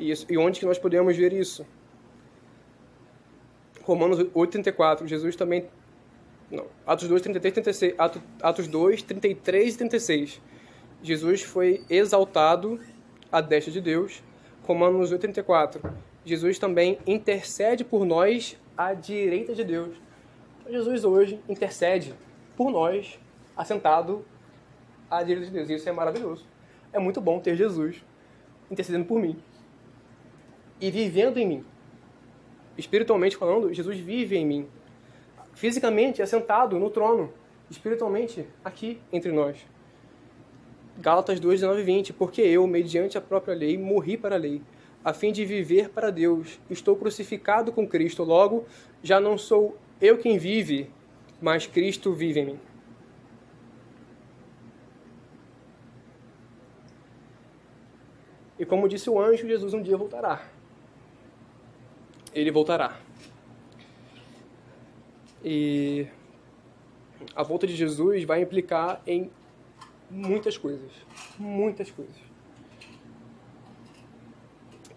E, isso, e onde que nós podemos ver isso? Romanos 8:34. Jesus também não, Atos 2, 33, 36, Atos, Atos 2, 33 e 36. Jesus foi exaltado à destra de Deus. Romanos 8, 34. Jesus também intercede por nós à direita de Deus. Jesus hoje intercede por nós, assentado à direita de Deus. E isso é maravilhoso. É muito bom ter Jesus intercedendo por mim e vivendo em mim. Espiritualmente falando, Jesus vive em mim. Fisicamente, assentado no trono. Espiritualmente, aqui entre nós. Gálatas 2, 19 e 20. Porque eu, mediante a própria lei, morri para a lei, a fim de viver para Deus. Estou crucificado com Cristo, logo, já não sou eu quem vive, mas Cristo vive em mim. E como disse o anjo, Jesus um dia voltará. Ele voltará. E a volta de Jesus vai implicar em muitas coisas. Muitas coisas.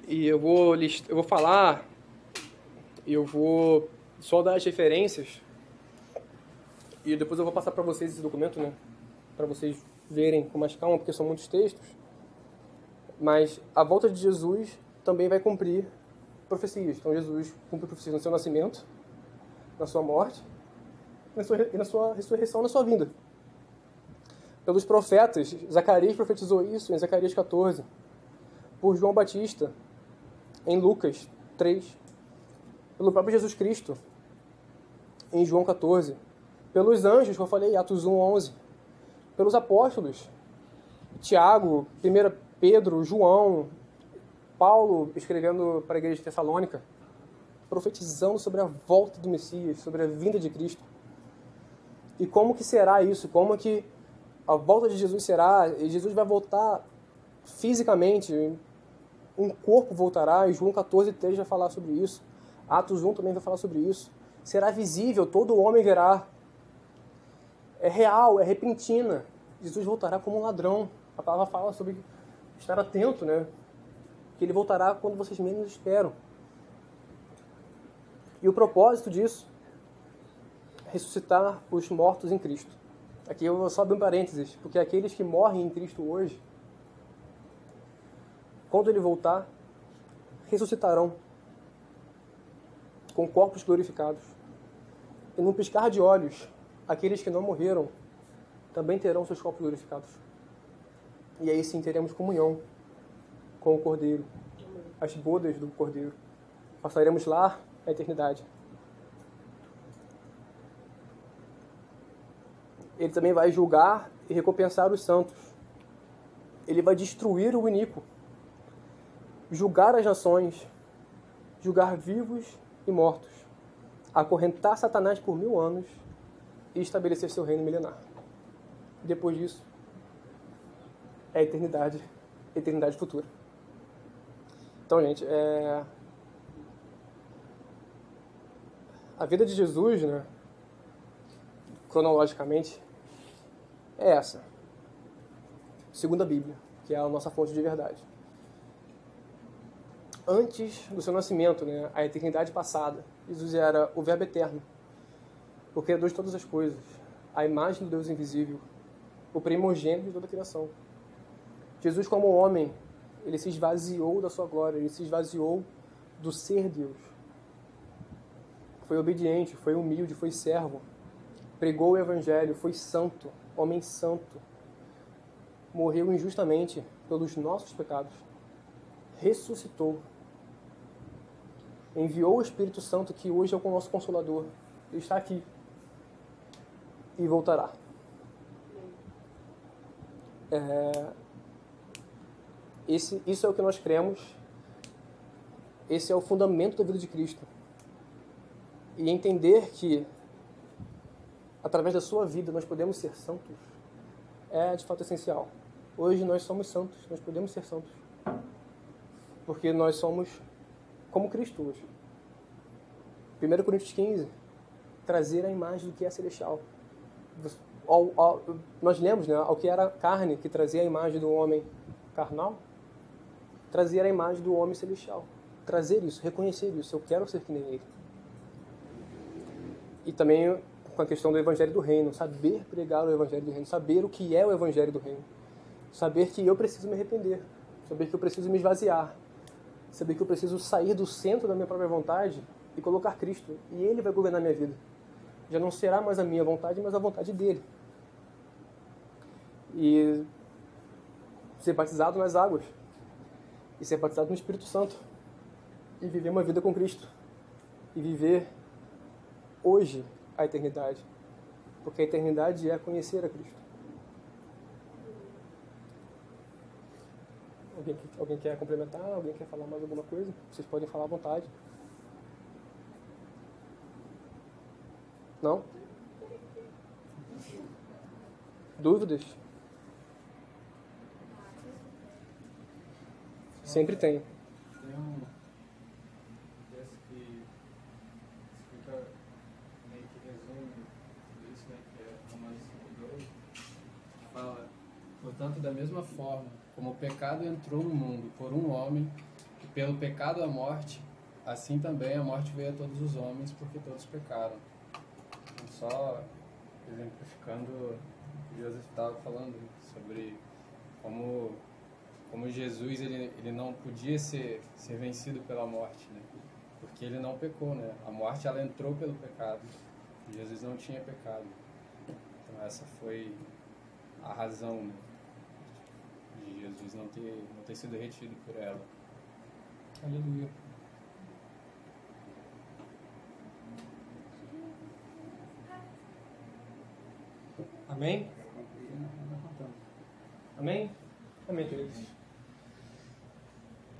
E eu vou, list... eu vou falar, eu vou só dar as referências e depois eu vou passar para vocês esse documento, né? Para vocês verem com mais calma, porque são muitos textos. Mas a volta de Jesus também vai cumprir profecias. Então Jesus cumpre profecias no seu nascimento, na sua morte e na sua, e na sua ressurreição, na sua vinda pelos profetas. Zacarias profetizou isso em Zacarias 14. Por João Batista, em Lucas 3. Pelo próprio Jesus Cristo, em João 14. Pelos anjos, que eu falei, Atos 1, 11. Pelos apóstolos, Tiago, 1 Pedro, João, Paulo escrevendo para a igreja de Tessalônica, profetizando sobre a volta do Messias, sobre a vinda de Cristo. E como que será isso? Como que a volta de Jesus será, Jesus vai voltar fisicamente, um corpo voltará, e João 14, 3 vai falar sobre isso. Atos 1 também vai falar sobre isso. Será visível, todo homem verá. É real, é repentina. Jesus voltará como um ladrão. A palavra fala sobre estar atento, né? Ele voltará quando vocês menos esperam. E o propósito disso ressuscitar os mortos em Cristo. Aqui eu só abrir um parênteses, porque aqueles que morrem em Cristo hoje, quando ele voltar, ressuscitarão com corpos glorificados. E num piscar de olhos, aqueles que não morreram também terão seus corpos glorificados. E aí sim teremos comunhão com o Cordeiro, as bodas do Cordeiro. Passaremos lá a eternidade. ele também vai julgar e recompensar os santos. Ele vai destruir o iníquo, julgar as nações, julgar vivos e mortos, acorrentar Satanás por mil anos e estabelecer seu reino milenar. Depois disso, é a eternidade, eternidade futura. Então, gente, é... a vida de Jesus, né, cronologicamente, é essa. Segundo a Bíblia, que é a nossa fonte de verdade. Antes do seu nascimento, né, a eternidade passada, Jesus era o Verbo eterno, o Criador de todas as coisas, a imagem do Deus invisível, o primogênito de toda a criação. Jesus, como homem, ele se esvaziou da sua glória, ele se esvaziou do ser Deus. Foi obediente, foi humilde, foi servo, pregou o evangelho, foi santo, homem santo, morreu injustamente pelos nossos pecados, ressuscitou, enviou o Espírito Santo que hoje é o nosso consolador, ele está aqui. E voltará. É, esse, isso é o que nós cremos, esse é o fundamento da vida de Cristo. E entender que através da sua vida, nós podemos ser santos, é de fato essencial. Hoje nós somos santos, nós podemos ser santos. Porque nós somos como Cristo hoje. 1 Coríntios 15, trazer a imagem do que é celestial. Ao, ao, nós lemos né, ao que era carne, que trazia a imagem do homem carnal, trazer a imagem do homem celestial. Trazer isso, reconhecer isso, eu quero ser que nem ele. E também com a questão do evangelho do reino, saber pregar o evangelho do reino, saber o que é o evangelho do reino. Saber que eu preciso me arrepender, saber que eu preciso me esvaziar, saber que eu preciso sair do centro da minha própria vontade e colocar Cristo, e ele vai governar minha vida. Já não será mais a minha vontade, mas a vontade dele. E ser batizado nas águas, e ser batizado no Espírito Santo, e viver uma vida com Cristo, e viver hoje a eternidade, porque a eternidade é conhecer a Cristo. Alguém, alguém quer complementar? Alguém quer falar mais alguma coisa? Vocês podem falar à vontade. Não? Dúvidas? Sempre tem. Tem um que explica, meio que resume tudo isso, né, que é Romanos 5.12, que fala, portanto, da mesma forma, como o pecado entrou no mundo por um homem, e pelo pecado a morte, assim também a morte veio a todos os homens, porque todos pecaram. Então, só exemplificando o que Joseph estava falando sobre como como Jesus ele, ele não podia ser, ser vencido pela morte, né? Porque ele não pecou, né? A morte ela entrou pelo pecado. Jesus não tinha pecado. Então essa foi a razão né? de Jesus não ter, não ter sido retido por ela. Aleluia. Amém? Amém? Amém, queridos.